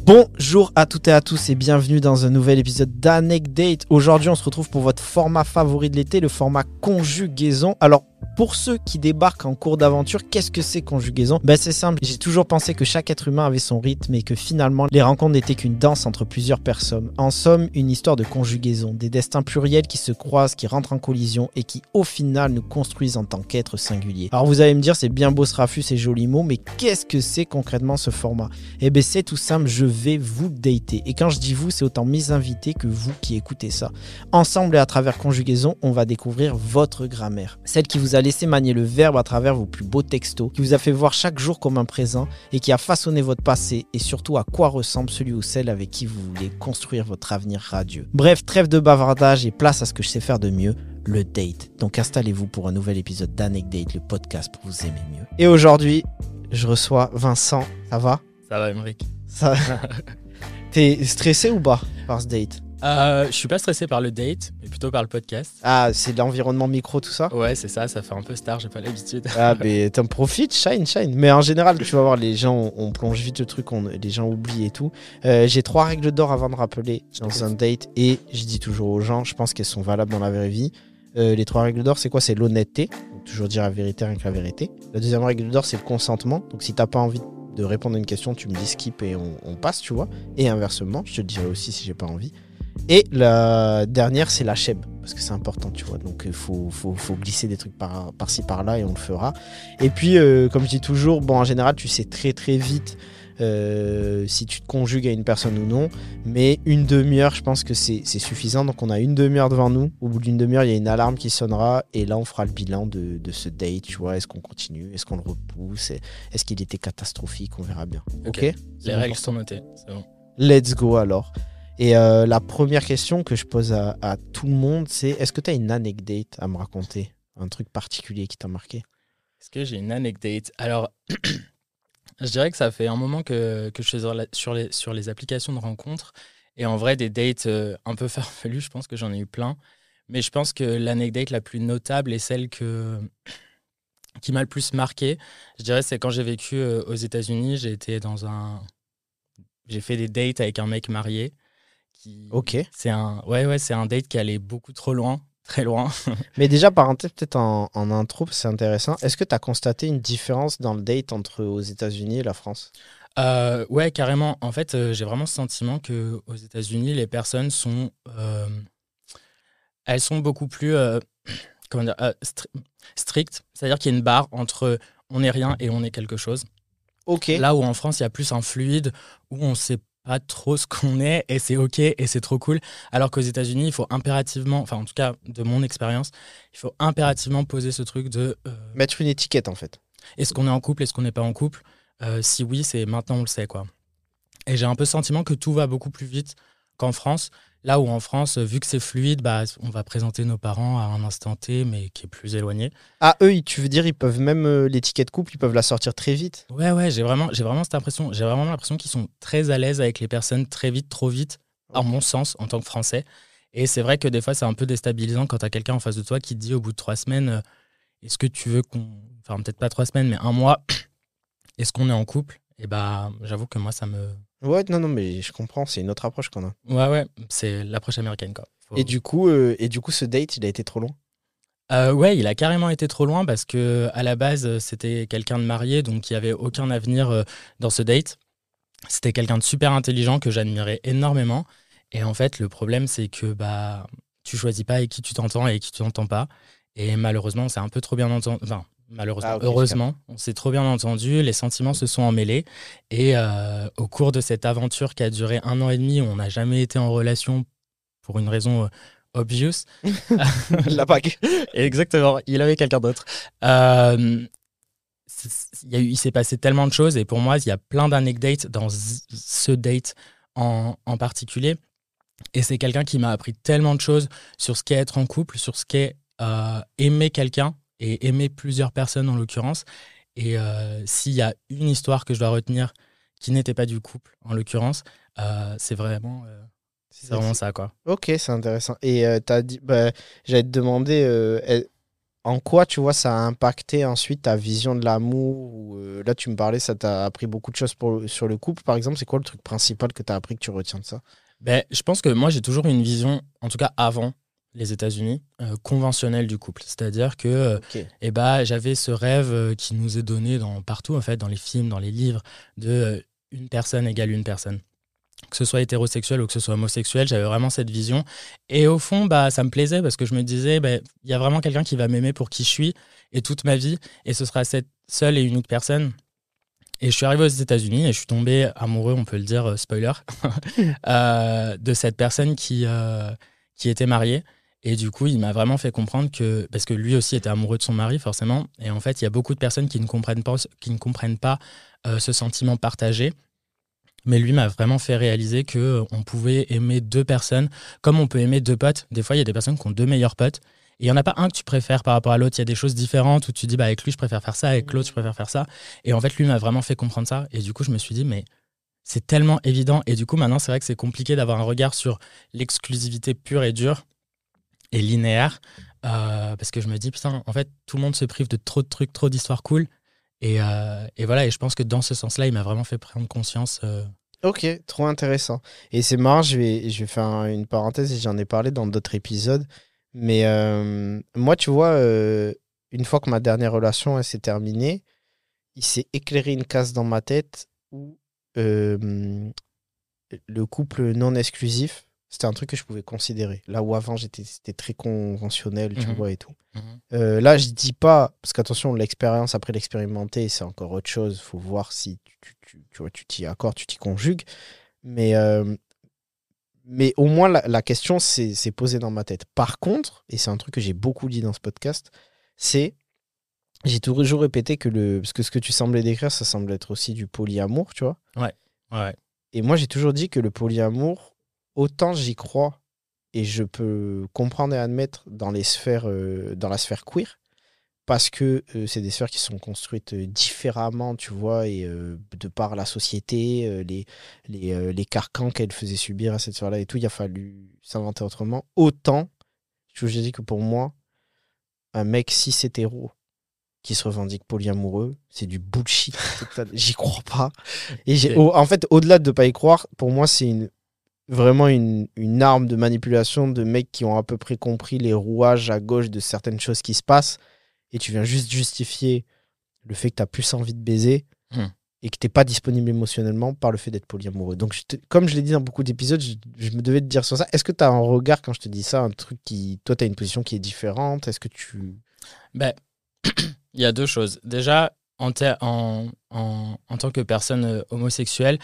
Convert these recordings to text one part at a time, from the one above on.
Bonjour à toutes et à tous et bienvenue dans un nouvel épisode d'Anecdate. Aujourd'hui, on se retrouve pour votre format favori de l'été, le format conjugaison. Alors, pour ceux qui débarquent en cours d'aventure, qu'est-ce que c'est conjugaison? Ben c'est simple, j'ai toujours pensé que chaque être humain avait son rythme et que finalement les rencontres n'étaient qu'une danse entre plusieurs personnes. En somme, une histoire de conjugaison, des destins pluriels qui se croisent, qui rentrent en collision et qui au final nous construisent en tant qu'êtres singuliers. Alors vous allez me dire c'est bien beau ce raffus, ces jolis mots, mais qu'est-ce que c'est concrètement ce format? Eh ben c'est tout simple, je vais vous dater. Et quand je dis vous, c'est autant mes invités que vous qui écoutez ça. Ensemble et à travers conjugaison, on va découvrir votre grammaire, celle qui vous a laissé manier le verbe à travers vos plus beaux textos, qui vous a fait voir chaque jour comme un présent et qui a façonné votre passé et surtout à quoi ressemble celui ou celle avec qui vous voulez construire votre avenir radieux. Bref, trêve de bavardage et place à ce que je sais faire de mieux, le date. Donc installez-vous pour un nouvel épisode d'Anecdate, le podcast pour vous aimer mieux. Et aujourd'hui, je reçois Vincent. Ça va? Ça va, Emmerich. Ça... T'es stressé ou pas par ce date? Euh, Je suis pas stressé par le date, mais plutôt par le podcast. Ah, c'est l'environnement micro, tout ça Ouais, c'est ça, ça fait un peu star, j'ai pas l'habitude. Ah, mais t'en profites, shine, shine. Mais en général, tu vas voir, les gens, on plonge vite le truc, on, les gens oublient et tout. Euh, j'ai trois règles d'or avant de rappeler dans un date, et je dis toujours aux gens, je pense qu'elles sont valables dans la vraie vie. Euh, les trois règles d'or, c'est quoi? C'est l'honnêteté, toujours dire la vérité rien que la vérité. La deuxième règle d'or, c'est le consentement. Donc si t'as pas envie de répondre à une question, tu me dis skip et on, on passe, tu vois. Et inversement, je te le dirai aussi si j'ai pas envie. Et la dernière, c'est la cheb, parce que c'est important, tu vois. Donc il faut, faut, faut, glisser des trucs par, par-ci, par-là, et on le fera. Et puis, euh, comme je dis toujours, bon, en général, tu sais très très vite euh, si tu te conjugues à une personne ou non. Mais une demi-heure, je pense que c'est, c'est suffisant. Donc on a une demi-heure devant nous. Au bout d'une demi-heure, il y a une alarme qui sonnera, et là, on fera le bilan de, de ce date, tu vois. Est-ce qu'on continue? Est-ce qu'on le repousse? Est-ce qu'il était catastrophique? On verra bien. Ok, Ok? Les règles sont notées, c'est bon. Let's go alors. Et euh, la première question que je pose à, tout le monde, c'est est-ce que tu as une anecdote à me raconter? Un truc particulier qui t'a marqué? Est-ce que j'ai une anecdote? Alors, je dirais que ça fait un moment que, je suis sur, les, applications de rencontres. Et en vrai, des dates euh, un peu farfelues, je pense que j'en ai eu plein. Mais je pense que l'anecdote la plus notable et celle qui m'a le plus marqué, je dirais, c'est quand j'ai vécu euh, aux États-Unis. J'ai été dans un. J'ai fait des dates avec un mec marié. Qui... Ok. C'est un, ouais, ouais, c'est un date qui allait beaucoup trop loin, très loin. Mais déjà, parenthèse, peut-être en, en intro, c'est intéressant. Est-ce que tu as constaté une différence dans le date entre aux États-Unis et la France? Euh, ouais, carrément. En fait, euh, j'ai vraiment ce sentiment que aux États-Unis, les personnes sont, euh, elles sont beaucoup plus, comment dire, stri- strictes. C'est-à-dire qu'il y a une barre entre on est rien et on est quelque chose. Ok. Là où en France, il y a plus un fluide où on sait pas trop ce qu'on est et c'est ok et c'est trop cool. Alors qu'aux États-Unis, il faut impérativement, enfin en tout cas de mon expérience, il faut impérativement poser ce truc de euh, Mettre une étiquette, en fait. est-ce qu'on est en couple, est-ce qu'on n'est pas en couple? Euh, Si oui, c'est maintenant on le sait quoi. Et j'ai un peu le sentiment que tout va beaucoup plus vite qu'en France. Là où en France, vu que c'est fluide, bah, on va présenter nos parents à un instant T, mais qui est plus éloigné. Ah, eux, tu veux dire, ils peuvent même euh, l'étiquette couple, ils peuvent la sortir très vite Ouais, ouais, j'ai vraiment, j'ai vraiment cette impression. J'ai vraiment l'impression qu'ils sont très à l'aise avec les personnes très vite, trop vite, à mon sens, en tant que Français. Et c'est vrai que des fois, c'est un peu déstabilisant quand tu as quelqu'un en face de toi qui te dit au bout de trois semaines euh, Est-ce que tu veux qu'on. Enfin, peut-être pas trois semaines, mais un mois, est-ce qu'on est en couple? Et bah, j'avoue que moi, ça me. Ouais, non, non, mais je comprends, c'est une autre approche qu'on a. Ouais, ouais, c'est l'approche américaine, quoi. Faut- Et du coup, euh, et du coup, ce date, il a été trop long Euh, ouais, il a carrément été trop loin parce que à la base, c'était quelqu'un de marié, donc il n'y avait aucun avenir euh, dans ce date. C'était quelqu'un de super intelligent que j'admirais énormément. Et en fait, le problème, c'est que bah, tu choisis pas avec qui tu t'entends et avec qui tu t'entends pas. Et malheureusement, on s'est un peu trop bien entendu. Enfin, malheureusement, Ah, heureusement, on s'est trop bien entendu. Les sentiments se sont emmêlés. Et euh, au cours de cette aventure qui a duré un an et demi, on n'a jamais été en relation pour une raison euh, obvious. La bague. Exactement, il avait quelqu'un d'autre. Euh, il il s'est passé tellement de choses et pour moi, il y a plein d'anecdotes dans ce date en, en particulier. Et c'est quelqu'un qui m'a appris tellement de choses sur ce qu'est être en couple, sur ce qu'est aimer quelqu'un et aimer plusieurs personnes en l'occurrence. Et euh, s'il y a une histoire que je dois retenir qui n'était pas du couple en l'occurrence, euh, c'est vraiment, c'est vraiment ça quoi. Ok, c'est intéressant. Et as dit, bah, j'allais te demander en quoi tu vois ça a impacté ensuite ta vision de l'amour. là, tu me parlais, ça t'a appris beaucoup de choses pour, sur le couple par exemple. C'est quoi le truc principal que tu as appris que tu retiens de ça? Ben, Je pense que moi, j'ai toujours une vision, en tout cas avant les États-Unis, euh, conventionnelle du couple. C'est-à-dire que euh, eh ben, j'avais ce rêve euh, qui nous est donné dans, partout, en fait, dans les films, dans les livres, de une personne égale une personne. Que ce soit hétérosexuel ou que ce soit homosexuel, j'avais vraiment cette vision. Et au fond, bah, ça me plaisait parce que je me disais, bah, il y a vraiment quelqu'un qui va m'aimer pour qui je suis et toute ma vie. Et ce sera cette seule et unique personne et je suis arrivé aux États-Unis et je suis tombé amoureux, on peut le dire, euh, spoiler, euh, de cette personne qui, euh, qui était mariée. Et du coup, il m'a vraiment fait comprendre que, parce que lui aussi était amoureux de son mari, forcément. Et en fait, il y a beaucoup de personnes qui ne comprennent pas, qui ne comprennent pas ce sentiment partagé. Mais lui m'a vraiment fait réaliser que on pouvait aimer deux personnes comme on peut aimer deux potes. Des fois, il y a des personnes qui ont deux meilleurs potes il n'y en a pas un que tu préfères par rapport à l'autre. Il y a des choses différentes où tu dis, bah, avec lui, je préfère faire ça, avec l'autre, je préfère faire ça. Et en fait, lui m'a vraiment fait comprendre ça. Et du coup, je me suis dit, mais c'est tellement évident. Et du coup, maintenant, c'est vrai que c'est compliqué d'avoir un regard sur l'exclusivité pure et dure et linéaire. Euh, parce que je me dis, putain, en fait, tout le monde se prive de trop de trucs, trop d'histoires cool. Et, euh, et, voilà, et je pense que dans ce sens-là, il m'a vraiment fait prendre conscience. Euh. Ok, trop intéressant. Et c'est marrant, je vais, je vais faire une parenthèse et j'en ai parlé dans d'autres épisodes. Mais moi, tu vois, une fois que ma dernière relation s'est terminée, il s'est éclairé une case dans ma tête où le couple non exclusif, c'était un truc que je pouvais considérer. Là où avant, j'étais c'était très conventionnel, tu mmh vois, et tout. Mmh là, je dis pas, parce qu'attention, l'expérience après l'expérimenter, c'est encore autre chose. Il faut voir si tu, tu, tu, tu t'y accordes, tu t'y conjugues. Mais mais au moins, la, question s'est posée dans ma tête. Par contre, et c'est un truc que j'ai beaucoup dit dans ce podcast, c'est. J'ai toujours répété que le. Parce que ce que tu semblais décrire, ça semble être aussi du polyamour, tu vois. Ouais. Ouais. Et moi, j'ai toujours dit que le polyamour, autant j'y crois et je peux comprendre et admettre dans les sphères, euh, dans la sphère queer, parce que euh, c'est des sphères qui sont construites euh, différemment, tu vois, et de par la société, les, les, les, carcans qu'elle faisait subir à cette sphère-là et tout, il a fallu s'inventer autrement. Autant, je vous ai dit que pour moi, un mec cis hétéro qui se revendique polyamoureux, c'est du bullshit. J'y crois pas. Et en fait, au-delà de ne pas y croire, pour moi, c'est une, vraiment une, une arme de manipulation de mecs qui ont à peu près compris les rouages à gauche de certaines choses qui se passent et tu viens juste justifier le fait que tu as plus envie de baiser hmm. et que tu n'es pas disponible émotionnellement par le fait d'être polyamoureux. Donc, comme je l'ai dit dans beaucoup d'épisodes, je, me devais te dire sur ça. Est-ce que tu as un regard quand je te dis ça, un truc qui. Toi, tu as une position qui est différente? Est-ce que tu. Ben, il y a deux choses. Déjà, en, en, en, en, tant que personne euh, homosexuelle,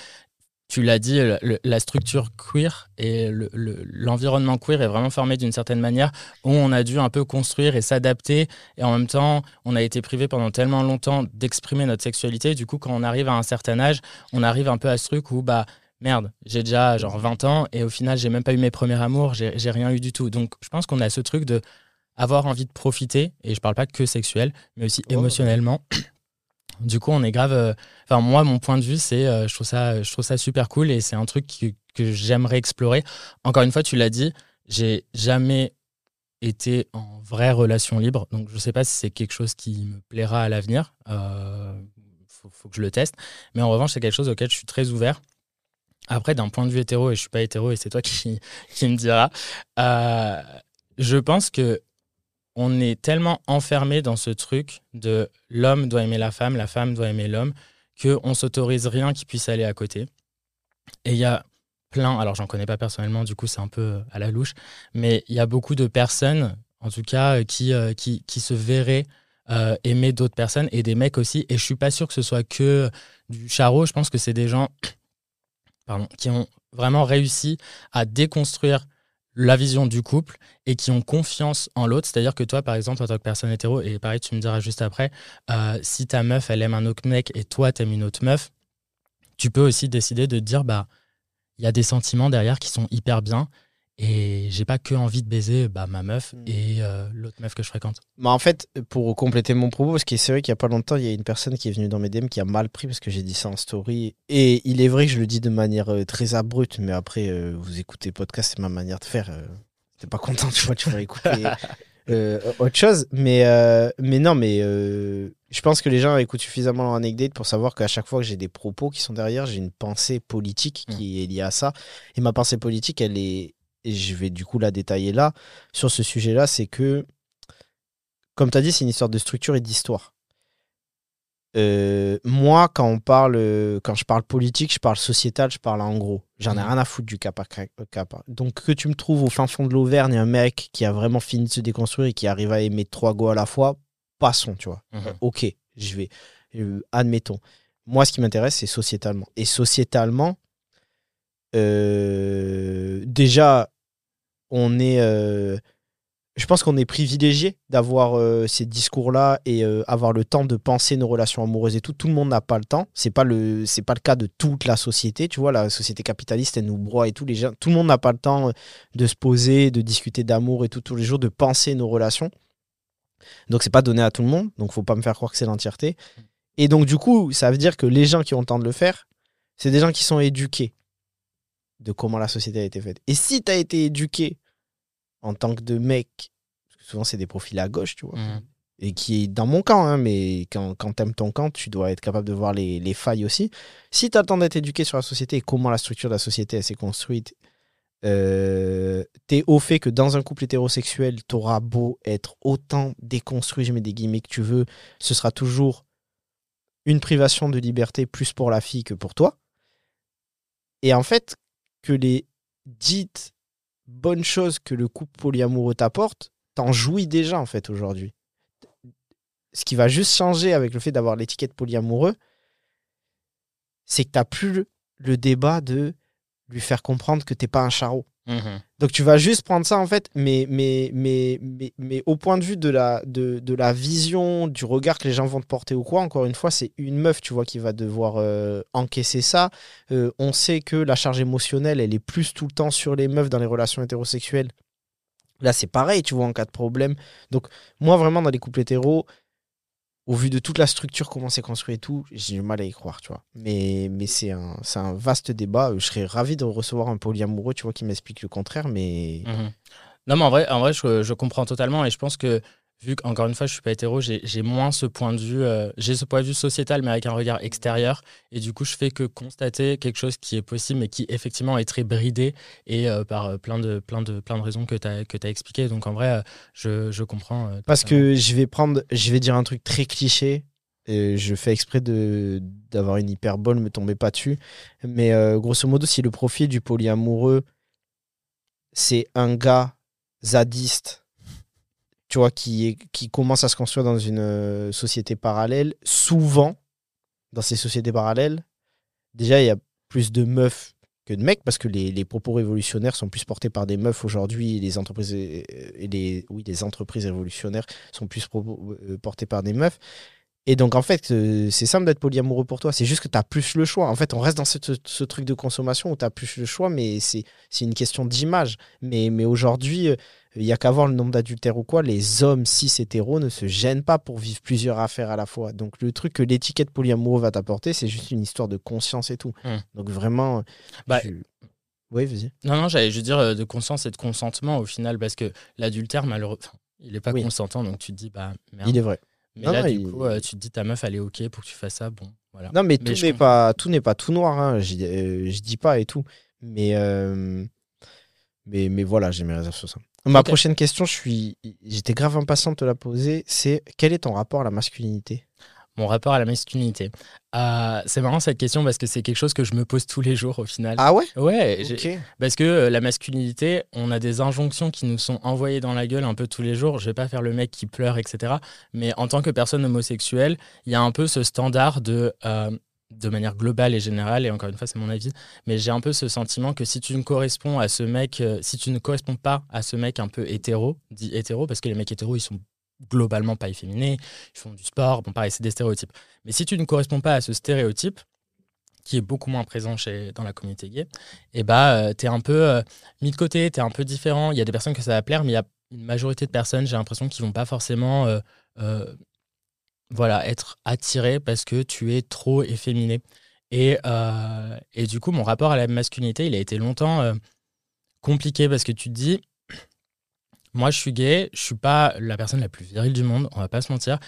tu l'as dit, la structure queer et l'environnement queer est vraiment formé d'une certaine manière où on a dû un peu construire et s'adapter et en même temps on a été privé pendant tellement longtemps d'exprimer notre sexualité. Du coup, quand on arrive à un certain âge, on arrive un peu à ce truc où bah merde, j'ai déjà genre 20 ans et au final j'ai même pas eu mes premiers amours, j'ai rien eu du tout. Donc je pense qu'on a ce truc de avoir envie de profiter et je parle pas que sexuel, mais aussi oh. émotionnellement. Du coup, on est grave. Euh, enfin, moi, mon point de vue, c'est, euh, je trouve ça, je trouve ça super cool et c'est un truc que, j'aimerais explorer. Encore une fois, tu l'as dit, j'ai jamais été en vraie relation libre, donc je sais pas si c'est quelque chose qui me plaira à l'avenir. Euh, faut, que je le teste. Mais en revanche, c'est quelque chose auquel je suis très ouvert. Après, d'un point de vue hétéro, et je suis pas hétéro, et c'est toi qui, qui me diras, euh, je pense que on est tellement enfermé dans ce truc de l'homme doit aimer la femme, la femme doit aimer l'homme, qu'on s'autorise rien qui puisse aller à côté. Et il y a plein, alors j'en connais pas personnellement, du coup c'est un peu à la louche, mais il y a beaucoup de personnes, en tout cas, qui, euh, qui, qui se verraient euh, aimer d'autres personnes et des mecs aussi. Et je suis pas sûr que ce soit que du charreau, je pense que c'est des gens pardon, qui ont vraiment réussi à déconstruire la vision du couple et qui ont confiance en l'autre. C'est-à-dire que toi, par exemple, en tant que personne hétéro, et pareil, tu me diras juste après, euh, si ta meuf, elle aime un autre mec et toi, t'aimes une autre meuf, tu peux aussi décider de dire, bah, il y a des sentiments derrière qui sont hyper bien Et j'ai pas que envie de baiser bah, ma meuf Mm. et euh, l'autre meuf que je fréquente. Mais en fait, pour compléter mon propos, parce que c'est vrai qu'il y a pas longtemps, il y a une personne qui est venue dans mes DM qui a mal pris parce que j'ai dit ça en story. Et il est vrai que je le dis de manière euh, très abrupte, mais après, euh, vous écoutez podcast, c'est ma manière de faire. T'es pas content, tu vois, tu vas écouter autre chose. Mais, mais non, mais je pense que les gens écoutent suffisamment l'anecdote pour savoir qu'à chaque fois que j'ai des propos qui sont derrière, j'ai une pensée politique qui est liée à ça. Et ma pensée politique, elle est. Et je vais du coup la détailler là, sur ce sujet-là, c'est que comme tu as dit, c'est une histoire de structure et d'histoire. Euh, moi, quand on parle, euh, quand je parle politique, je parle sociétal, je parle en gros. J'en ai Mhm. rien à foutre du cas par cas. par- Donc que tu me trouves au fin fond de l'Auvergne, un mec qui a vraiment fini de se déconstruire et qui arrive à aimer trois go à la fois, passons, tu vois. Mhm. Ok, je vais, euh, admettons. Moi, ce qui m'intéresse, c'est sociétalement. Et sociétalement, euh, déjà, on est, euh, je pense qu'on est privilégié d'avoir euh, ces discours-là et euh, avoir le temps de penser nos relations amoureuses et tout. Tout le monde n'a pas le temps. C'est pas le, pas le cas de toute la société. Tu vois, la société capitaliste, elle nous broie et tout. Les gens, tout le monde n'a pas le temps de se poser, de discuter d'amour et tout tous les jours, de penser nos relations. Donc c'est pas donné à tout le monde. Donc faut pas me faire croire que c'est l'entièreté. Et donc du coup, ça veut dire que les gens qui ont le temps de le faire, c'est des gens qui sont éduqués de comment la société a été faite. Et si tu as été éduqué en tant que de mec, parce que souvent c'est des profils à gauche, tu vois, Mhm. et qui est dans mon camp, hein, mais quand, quand t'aimes ton camp, tu dois être capable de voir les, les failles aussi. Si tu as le temps d'être éduqué sur la société et comment la structure de la société s'est construite, euh, t'es au fait que dans un couple hétérosexuel, t'auras beau être autant déconstruit, je mets des guillemets que tu veux, ce sera toujours une privation de liberté plus pour la fille que pour toi. Et en fait, les dites bonnes choses que le couple polyamoureux t'apporte, t'en jouis déjà en fait aujourd'hui. Ce qui va juste changer avec le fait d'avoir l'étiquette polyamoureux, c'est que t'as plus le, le débat de lui faire comprendre que t'es pas un charreau. Mhm. Donc tu vas juste prendre ça en fait, mais, mais, mais, mais, mais au point de vue de la, de, la vision, du regard que les gens vont te porter ou quoi, encore une fois, c'est une meuf, tu vois, qui va devoir euh, encaisser ça. Euh, on sait que la charge émotionnelle, elle est plus tout le temps sur les meufs dans les relations hétérosexuelles. Là, c'est pareil, tu vois, en cas de problème. Donc moi, vraiment, dans les couples hétéros, au vu de toute la structure, comment c'est construit et tout, j'ai du mal à y croire, tu vois. Mais, mais c'est un, vaste débat. Je serais ravi de recevoir un polyamoureux, tu vois, qui m'explique le contraire, mais... Mhm. Non, mais en vrai, en vrai je, je comprends totalement et je pense que, vu qu'encore une fois, je suis pas hétéro, j'ai moins ce point de vue, euh, j'ai ce point de vue sociétal, mais avec un regard extérieur. Et du coup, je fais que constater quelque chose qui est possible, mais qui effectivement est très bridé et euh, par euh, plein, de, plein, de, plein de raisons que tu as, que as expliquées. Donc en vrai, je, je comprends. Parce que je vais prendre, je vais dire un truc très cliché. Et je fais exprès d'avoir une hyperbole, me tombez pas dessus. Mais grosso modo, si le profil du polyamoureux, c'est un gars zadiste, tu vois, qui, qui commence à se construire dans une euh, société parallèle, souvent, dans ces sociétés parallèles, déjà, il y a plus de meufs que de mecs, parce que les, les propos révolutionnaires sont plus portés par des meufs aujourd'hui, les entreprises, et les, oui, entreprises révolutionnaires sont plus pro- euh, portées par des meufs. Et donc, en fait, euh, c'est simple d'être polyamoureux pour toi. C'est juste que tu as plus le choix. En fait, on reste dans ce, ce truc de consommation où tu as plus le choix, mais c'est une question d'image. Mais, mais aujourd'hui, euh, il n'y a qu'à voir le nombre d'adultères ou quoi. Les hommes cis hétéros ne se gênent pas pour vivre plusieurs affaires à la fois. Donc, le truc que l'étiquette polyamoureux va t'apporter, c'est juste une histoire de conscience et tout. Hmm. Donc, vraiment. Bah, Oui, vas-y. Non, non, j'allais juste dire euh, de conscience et de consentement au final, parce que l'adultère, malheureusement, il n'est pas Oui. consentant, donc tu te dis, bah merde. Il est vrai. Mais Non, là, non, du il- coup, euh, tu te dis, ta meuf, elle est OK pour que tu fasses ça. Bon, voilà. Non, mais, Mais tout n'est pas tout n'est pas tout noir. Hein. Je, euh, je dis pas et tout. Mais, euh, mais, mais voilà, j'ai mes réserves sur ça. Ma prochaine question, je suis, j'étais grave impatient de te la poser. C'est quel est ton rapport à la masculinité? Mon rapport à la masculinité. Euh, c'est marrant cette question parce que c'est quelque chose que je me pose tous les jours au final. Ah ouais? Ouais, j'ai- Ok. parce que euh, la masculinité, on a des injonctions qui nous sont envoyées dans la gueule un peu tous les jours. Je vais pas faire le mec qui pleure, etc. Mais en tant que personne homosexuelle, il y a un peu ce standard de, euh, de manière globale et générale, et encore une fois, c'est mon avis, mais j'ai un peu ce sentiment que si tu ne corresponds à ce mec, euh, si tu ne corresponds pas à ce mec un peu hétéro, dit hétéro, parce que les mecs hétéros, ils sont globalement pas efféminés, ils font du sport, bon pareil, c'est des stéréotypes. Mais si tu ne corresponds pas à ce stéréotype, qui est beaucoup moins présent chez, dans la communauté gay, et bah, tu es un peu mis de côté, tu es un peu différent. Il y a des personnes que ça va plaire, mais il y a une majorité de personnes, j'ai l'impression, qui vont pas forcément voilà, être attirées parce que tu es trop efféminé. Et, et du coup, mon rapport à la masculinité, il a été longtemps compliqué parce que tu te dis, moi je suis gay, je suis pas la personne la plus virile du monde, on va pas se mentir.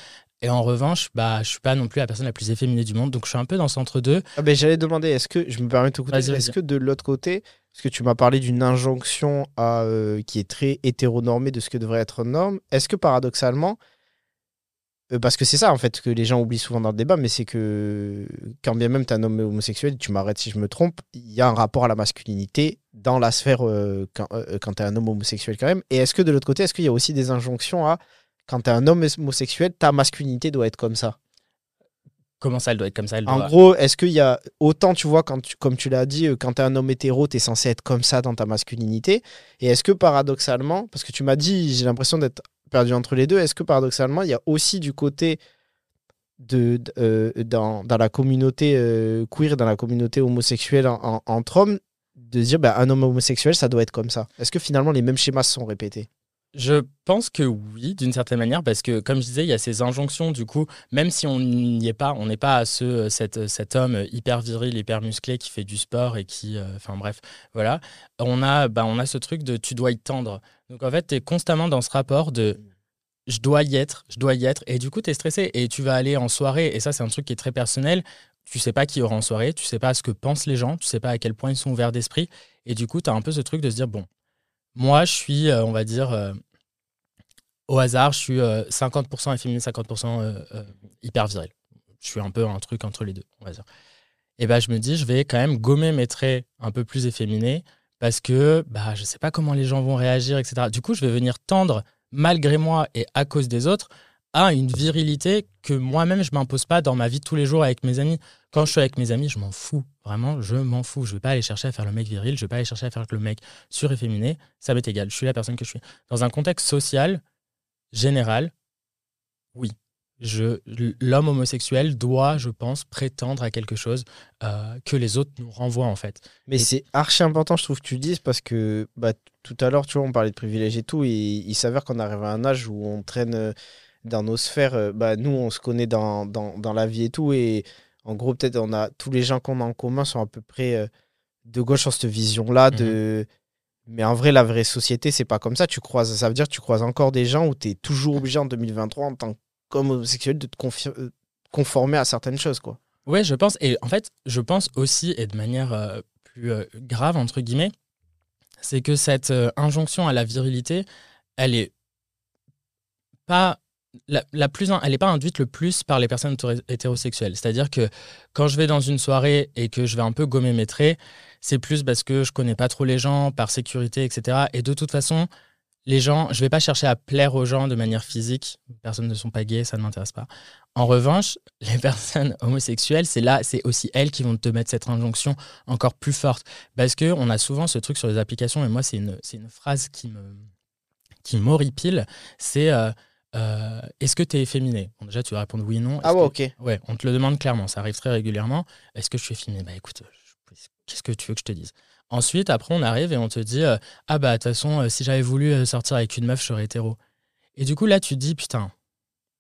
Et en revanche, bah, je suis pas non plus la personne la plus efféminée du monde, donc je suis un peu dans ce entre-deux. Ah ben, J'allais demander, est-ce que, je me permets de te couper, est-ce que de l'autre côté, parce que tu m'as parlé d'une injonction à, euh, qui est très hétéronormée de ce que devrait être une norme, est-ce que paradoxalement, euh, parce que c'est ça en fait que les gens oublient souvent dans le débat, mais c'est que quand bien même tu es un homme homosexuel, tu m'arrêtes si je me trompe, il y a un rapport à la masculinité dans la sphère euh, quand, quand tu es un homme homosexuel quand même. Et est-ce que de l'autre côté, est-ce qu'il y a aussi des injonctions à quand tu es un homme homosexuel, ta masculinité doit être comme ça? Comment ça, elle doit être comme ça En gros, est-ce qu'il y a autant, tu vois, quand tu, comme tu l'as dit, euh, quand tu es un homme hétéro, tu es censé être comme ça dans ta masculinité? Et est-ce que paradoxalement, parce que tu m'as dit, j'ai l'impression d'être perdu entre les deux, est-ce que paradoxalement, il y a aussi du côté de, euh, dans, dans, la communauté euh, queer, dans la communauté homosexuelle entre hommes, de dire bah, un homme homosexuel, ça doit être comme ça Est-ce que finalement les mêmes schémas sont répétés? Je pense que oui, d'une certaine manière, parce que comme je disais, il y a ces injonctions, du coup, même si on n'y est pas, on n'est pas à ce, cet, cet, homme hyper viril, hyper musclé qui fait du sport et qui. Euh, enfin bref, voilà. On a, bah, on a ce truc de tu dois y tendre. Donc en fait, tu es constamment dans ce rapport de je dois y être, je dois y être. Et du coup, tu es stressé et tu vas aller en soirée. Et ça, c'est un truc qui est très personnel. Tu sais pas qui aura en soirée, tu sais pas ce que pensent les gens, tu sais pas à quel point ils sont ouverts d'esprit. Et du coup, tu as un peu ce truc de se dire bon, moi, je suis, euh, on va dire, euh, au hasard, je suis 50% efféminé, 50% hyper viril. Je suis un peu un truc entre les deux, on va dire. Et bah, je me dis, je vais quand même gommer mes traits un peu plus efféminés parce que bah, je ne sais pas comment les gens vont réagir, etc. Du coup, je vais venir tendre, malgré moi et à cause des autres, à une virilité que moi-même, je ne m'impose pas dans ma vie de tous les jours avec mes amis. Quand je suis avec mes amis, je m'en fous. Vraiment, je m'en fous. Je ne vais pas aller chercher à faire le mec viril, je ne vais pas aller chercher à faire le mec surefféminé. Ça m'est égal. Je suis la personne que je suis. Dans un contexte social général, oui. L'homme homosexuel doit, je pense, prétendre à quelque chose euh, que les autres nous renvoient en fait. Mais c'est archi important, je trouve, que tu le dises, parce que bah, tout à l'heure, tu vois, on parlait de privilèges et tout, et il s'avère qu'on arrive à un âge où on traîne euh, dans nos sphères. Euh, bah, nous, on se connaît dans, dans, dans, la vie et tout, et en gros, peut-être, on a tous les gens qu'on a en commun sont à peu près de gauche sur cette vision-là de. Mhm. Mais en vrai, la vraie société, c'est pas comme ça. Tu croises, ça veut dire que tu croises encore des gens où tu es toujours obligé en 2023, en tant qu'homosexuel, de te euh, conformer à certaines choses. quoi. Ouais, je pense. Et en fait, je pense aussi, et de manière euh, plus euh, grave, entre guillemets, c'est que cette injonction à la virilité, elle est pas. La, plus, elle n'est pas induite le plus par les personnes hétérosexuelles. C'est-à-dire que quand je vais dans une soirée et que je vais un peu gommer mes traits, c'est plus parce que je connais pas trop les gens, par sécurité, etc. Et de toute façon, les gens, je vais pas chercher à plaire aux gens de manière physique. Les personnes ne sont pas gays, ça ne m'intéresse pas. En revanche, les personnes homosexuelles, c'est là, c'est aussi elles qui vont te mettre cette injonction encore plus forte. Parce qu'on a souvent ce truc sur les applications, et moi, c'est une, une phrase qui me qui m'horripile, c'est euh, euh, est-ce que tu es efféminé Déjà, tu vas répondre oui, non. Ah ouais, ok. Ouais, on te le demande clairement, ça arrive très régulièrement. Est-ce que je suis efféminé? Bah écoute, Qu'est-ce que tu veux que je te dise? Ensuite, après, on arrive et on te dit euh, Ah, bah, de toute façon, euh, si j'avais voulu euh, sortir avec une meuf, je serais hétéro. Et du coup, là, tu te dis Putain,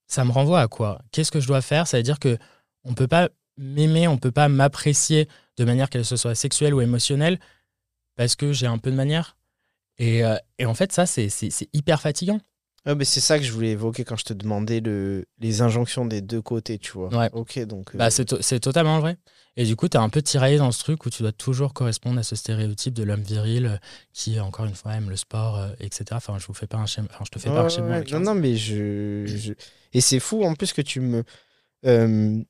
ça me renvoie à quoi? Qu'est-ce que je dois faire? Ça veut dire que on peut pas m'aimer, on peut pas m'apprécier de manière qu'elle soit sexuelle ou émotionnelle parce que j'ai un peu de manière? Et, et en fait, ça, c'est hyper fatigant. Mais c'est ça que je voulais évoquer quand je te demandais le, les injonctions des deux côtés, tu vois. Ouais. Ok, donc. Bah, c'est totalement vrai. Et du coup, tu es un peu tiraillé dans ce truc où tu dois toujours correspondre à ce stéréotype de l'homme viril euh, qui, encore une fois, aime le sport, euh, etc. Enfin, je vous fais pas un schéma. Enfin, je te fais pas un schéma. non, non, mais je, Et c'est fou en plus que tu me. Euh,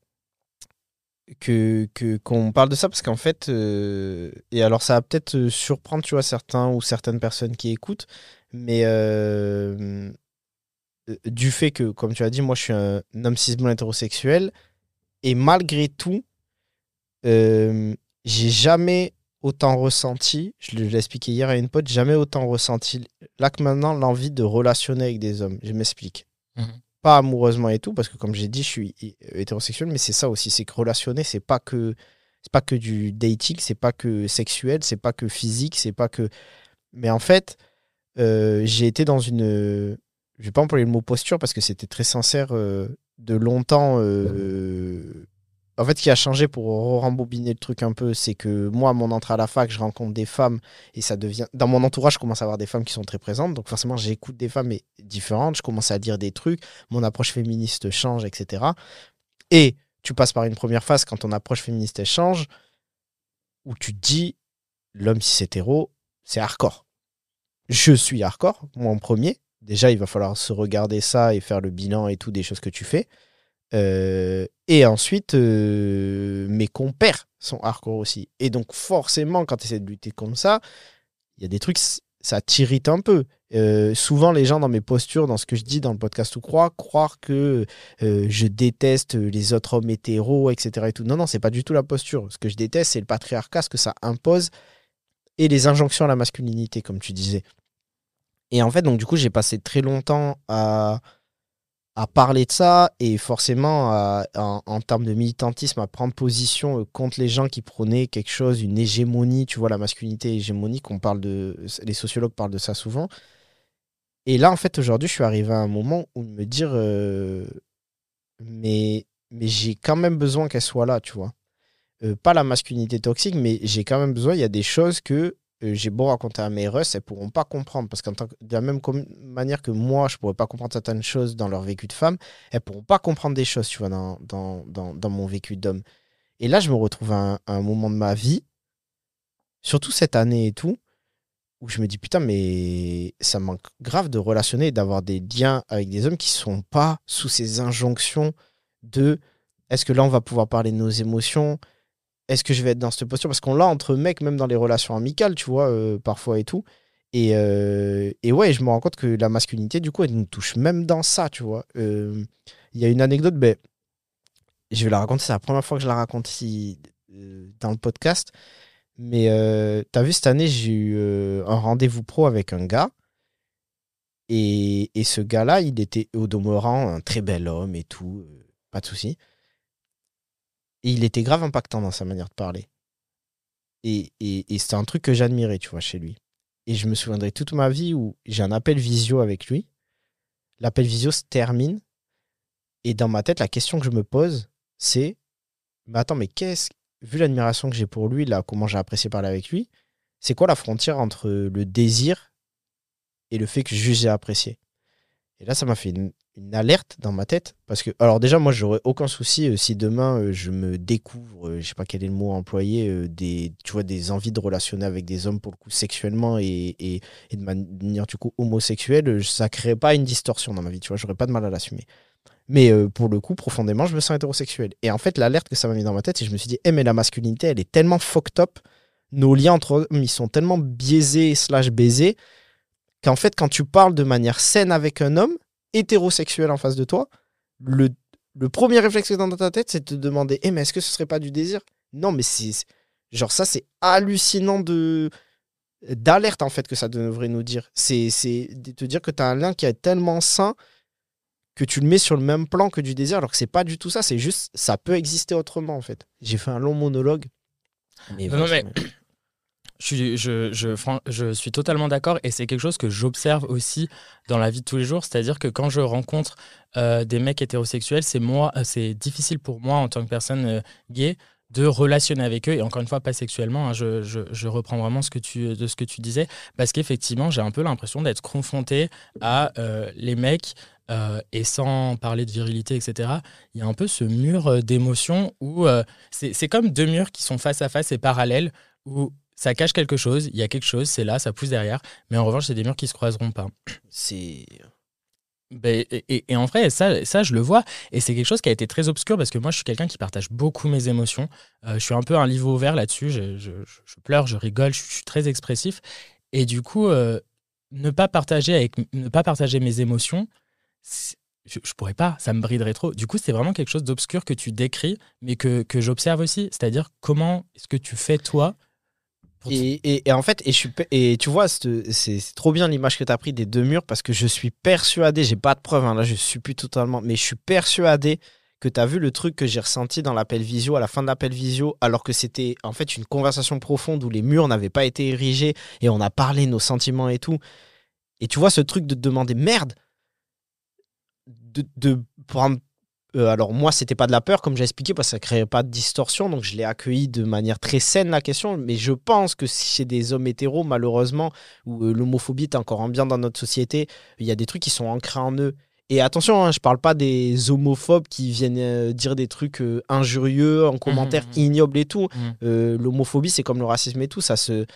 que qu'on parle de ça parce qu'en fait et alors ça va peut-être surprendre tu vois certains ou certaines personnes qui écoutent mais du fait que comme tu as dit moi je suis un homme cis hétérosexuel et malgré tout euh, j'ai jamais autant ressenti, je l'ai expliqué hier à une pote, jamais autant ressenti, là que maintenant, l'envie de relationner avec des hommes. Je m'explique. Mhm. Pas amoureusement et tout, parce que comme j'ai dit, je suis hétérosexuel, mais c'est ça aussi, c'est que relationner, c'est pas que C'est pas que du dating, c'est pas que sexuel, c'est pas que physique, c'est pas que. Mais en fait, euh, j'ai été dans une. Je vais pas employer le mot posture parce que c'était très sincère euh, de longtemps. euh, en fait, ce qui a changé pour rembobiner le truc un peu, c'est que moi, mon entrée à la fac, je rencontre des femmes et ça devient. Dans mon entourage, je commence à avoir des femmes qui sont très présentes. Donc, forcément, j'écoute des femmes mais différentes. Je commence à dire des trucs. Mon approche féministe change, etc. Et tu passes par une première phase quand ton approche féministe change, où tu te dis l'homme cis hétéro, c'est hardcore. Je suis hardcore, moi en premier. Déjà, il va falloir se regarder ça et faire le bilan et tout des choses que tu fais. Euh, et ensuite, euh, mes compères sont hardcore aussi. Et donc, forcément, quand tu essaies de lutter comme ça, il y a des trucs, ça t'irrite un peu. Euh, souvent, les gens dans mes postures, dans ce que je dis dans le podcast ou croire, croire que je déteste les autres hommes hétéros, etc. Et. Non, non, c'est pas du tout la posture. Ce que je déteste, c'est le patriarcat, ce que ça impose et les injonctions à la masculinité, comme tu disais. Et en fait, donc du coup, j'ai passé très longtemps à, parler de ça et forcément, en, termes de militantisme, à prendre position euh, contre les gens qui prônaient quelque chose, une hégémonie, tu vois, la masculinité hégémonique, on parle de, les sociologues parlent de ça souvent. Et là, en fait, aujourd'hui, je suis arrivé à un moment où me dire, euh, mais, mais j'ai quand même besoin qu'elle soit là, tu vois. Euh, pas la masculinité toxique, mais j'ai quand même besoin, il y a des choses que j'ai beau raconter à mes russes, elles pourront pas comprendre. Parce que, de la même manière que moi, je pourrais pas comprendre certaines choses dans leur vécu de femme, elles pourront pas comprendre des choses, tu vois, dans, mon vécu d'homme. Et là, je me retrouve à un, moment de ma vie, surtout cette année et tout, où je me dis, putain, mais ça manque grave de relationner d'avoir des liens avec des hommes qui sont pas sous ces injonctions de est-ce que là, on va pouvoir parler de nos émotions? Est-ce que je vais être dans cette posture? Parce qu'on l'a entre mecs, même dans les relations amicales, tu vois, euh, parfois et tout. Et, euh, et ouais, je me rends compte que la masculinité, du coup, elle nous touche même dans ça, tu vois. Euh, Il y a une anecdote, ben, je vais la raconter, c'est la première fois que je la raconte ici dans le podcast. Mais t'as vu, cette année, j'ai eu un rendez-vous pro avec un gars. Et, et ce gars-là, il était au demeurant un très bel homme et tout, pas de souci. Et il était grave impactant dans sa manière de parler. Et, et, c'était un truc que j'admirais, tu vois, chez lui. Et je me souviendrai toute ma vie où j'ai un appel visio avec lui. L'appel visio se termine. Et dans ma tête, la question que je me pose, c'est Mais attends, mais qu'est-ce. Vu l'admiration que j'ai pour lui, là, comment j'ai apprécié parler avec lui, c'est quoi la frontière entre le désir et le fait que juste j'ai apprécié? Et là, ça m'a fait une, une alerte dans ma tête. Parce que, alors déjà, moi, j'aurais aucun souci euh, si demain euh, je me découvre, euh, je sais pas quel est le mot employé, des, tu vois, des envies de relationner avec des hommes pour le coup sexuellement et, et, de manière du coup homosexuelle, ça créerait pas une distorsion dans ma vie, tu vois, j'aurais pas de mal à l'assumer. Mais pour le coup, profondément, je me sens hétérosexuel. Et en fait, l'alerte que ça m'a mis dans ma tête, c'est je me suis dit, eh, mais la masculinité, elle est tellement fucked up, nos liens entre hommes, ils sont tellement biaisés slash baisés, qu'en fait, quand tu parles de manière saine avec un homme, hétérosexuel en face de toi, le, le premier réflexe que t'as dans ta tête, c'est de te demander Eh, mais est-ce que ce serait pas du désir? Non, mais c'est. Genre, ça, c'est hallucinant de d'alerte en fait que ça devrait nous dire. C'est c'est de te dire que tu as un lien qui est tellement sain que tu le mets sur le même plan que du désir, alors que c'est pas du tout ça, c'est juste ça peut exister autrement en fait. J'ai fait un long monologue. Mais Non, non, mais- Je suis, totalement d'accord et c'est quelque chose que j'observe aussi dans la vie de tous les jours. C'est-à-dire que quand je rencontre euh, des mecs hétérosexuels, euh, c'est difficile pour moi en tant que personne euh, gay de relationner avec eux et encore une fois pas sexuellement. hein, je, reprends vraiment ce que tu, disais parce qu'effectivement j'ai un peu l'impression d'être confronté à les mecs et sans parler de virilité, etc. Il y a un peu ce mur d'émotions où c'est comme deux murs qui sont face à face et parallèles où ça cache quelque chose, il y a quelque chose, c'est là, ça pousse derrière, mais en revanche, c'est des murs qui se croiseront pas. c'est Ben, et, et- et en vrai, ça, ça, je le vois, et c'est quelque chose qui a été très obscur parce que moi, je suis quelqu'un qui partage beaucoup mes émotions. Euh, je suis un peu un livre ouvert là-dessus, je, je- je- je pleure, je rigole, je, suis très expressif, et du coup, euh, ne pas partager avec, ne pas partager mes émotions, je, je pourrais pas, ça me briderait trop. Du coup, c'est vraiment quelque chose d'obscur que tu décris, mais que, que j'observe aussi. C'est-à-dire, comment est-ce que tu fais toi Et, et- et en fait, et, je suis, et tu vois, c'est trop bien l'image que tu as pris des deux murs parce que je suis persuadé, j'ai pas de preuves, hein, là je suis plus totalement, mais je suis persuadé que tu as vu le truc que j'ai ressenti dans l'appel visio, à la fin de l'appel visio, alors que c'était en fait une conversation profonde où les murs n'avaient pas été érigés et on a parlé nos sentiments et tout. Et tu vois ce truc de te demander merde, de, de prendre. Euh, alors moi, c'était pas de la peur, comme j'ai expliqué, parce que ça créait pas de distorsion, donc je l'ai accueilli de manière très saine la question. Mais je pense que chez des hommes hétéros, malheureusement, où euh, l'homophobie est encore ambiante dans notre société, il y a des trucs qui sont ancrés en eux. Et attention, hein, je parle pas des homophobes qui viennent euh, dire des trucs injurieux en commentaire mhm. ignobles et tout. Euh, L'homophobie, c'est comme le racisme et tout. Ça se,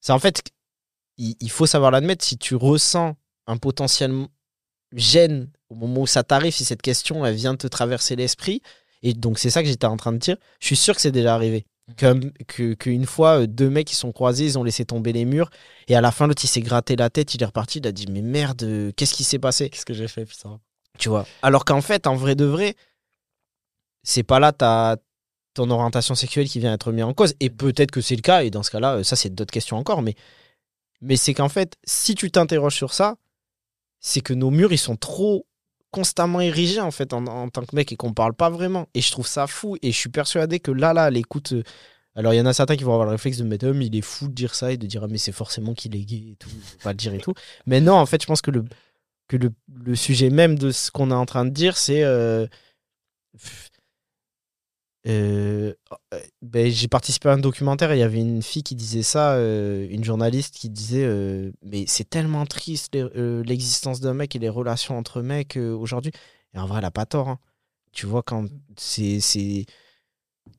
c'est en fait, il, il faut savoir l'admettre. Si tu ressens un potentiel gêne au moment où ça t'arrive, si cette question elle vient te traverser l'esprit, et donc c'est ça que j'étais en train de dire. Je suis sûr que c'est déjà arrivé. Comme que qu'une fois euh, deux mecs qui sont croisés, ils ont laissé tomber les murs et à la fin l'autre il s'est gratté la tête, il est reparti, il a dit mais merde, qu'est-ce qui s'est passé? Qu'est-ce que j'ai fait, putain? Tu vois. Alors qu'en fait, en vrai de vrai, c'est pas là ta ton orientation sexuelle qui vient être mise en cause. Et peut-être que c'est le cas, et dans ce cas-là, euh, ça c'est d'autres questions encore, mais, mais c'est qu'en fait, si tu t'interroges sur ça, c'est que nos murs, ils sont trop constamment érigés en fait en, en tant que mec et qu'on parle pas vraiment. Et je trouve ça fou, et je suis persuadé que là, là, l'écoute... euh, alors, il y en a certains qui vont avoir le réflexe de mettre, oh, mais il est fou de dire ça et de dire, ah, mais c'est forcément qu'il est gay et tout, faut pas le dire et tout. Mais non, en fait, je pense que le, que le, le sujet même de ce qu'on est en train de dire, c'est. euh, euh, euh, ben, j'ai participé à un documentaire et il y avait une fille qui disait ça, euh, une journaliste qui disait euh, Mais c'est tellement triste l'existence d'un mec et les relations entre mecs aujourd'hui. Et en vrai, elle a pas tort. hein. Tu vois, quand c'est. c'est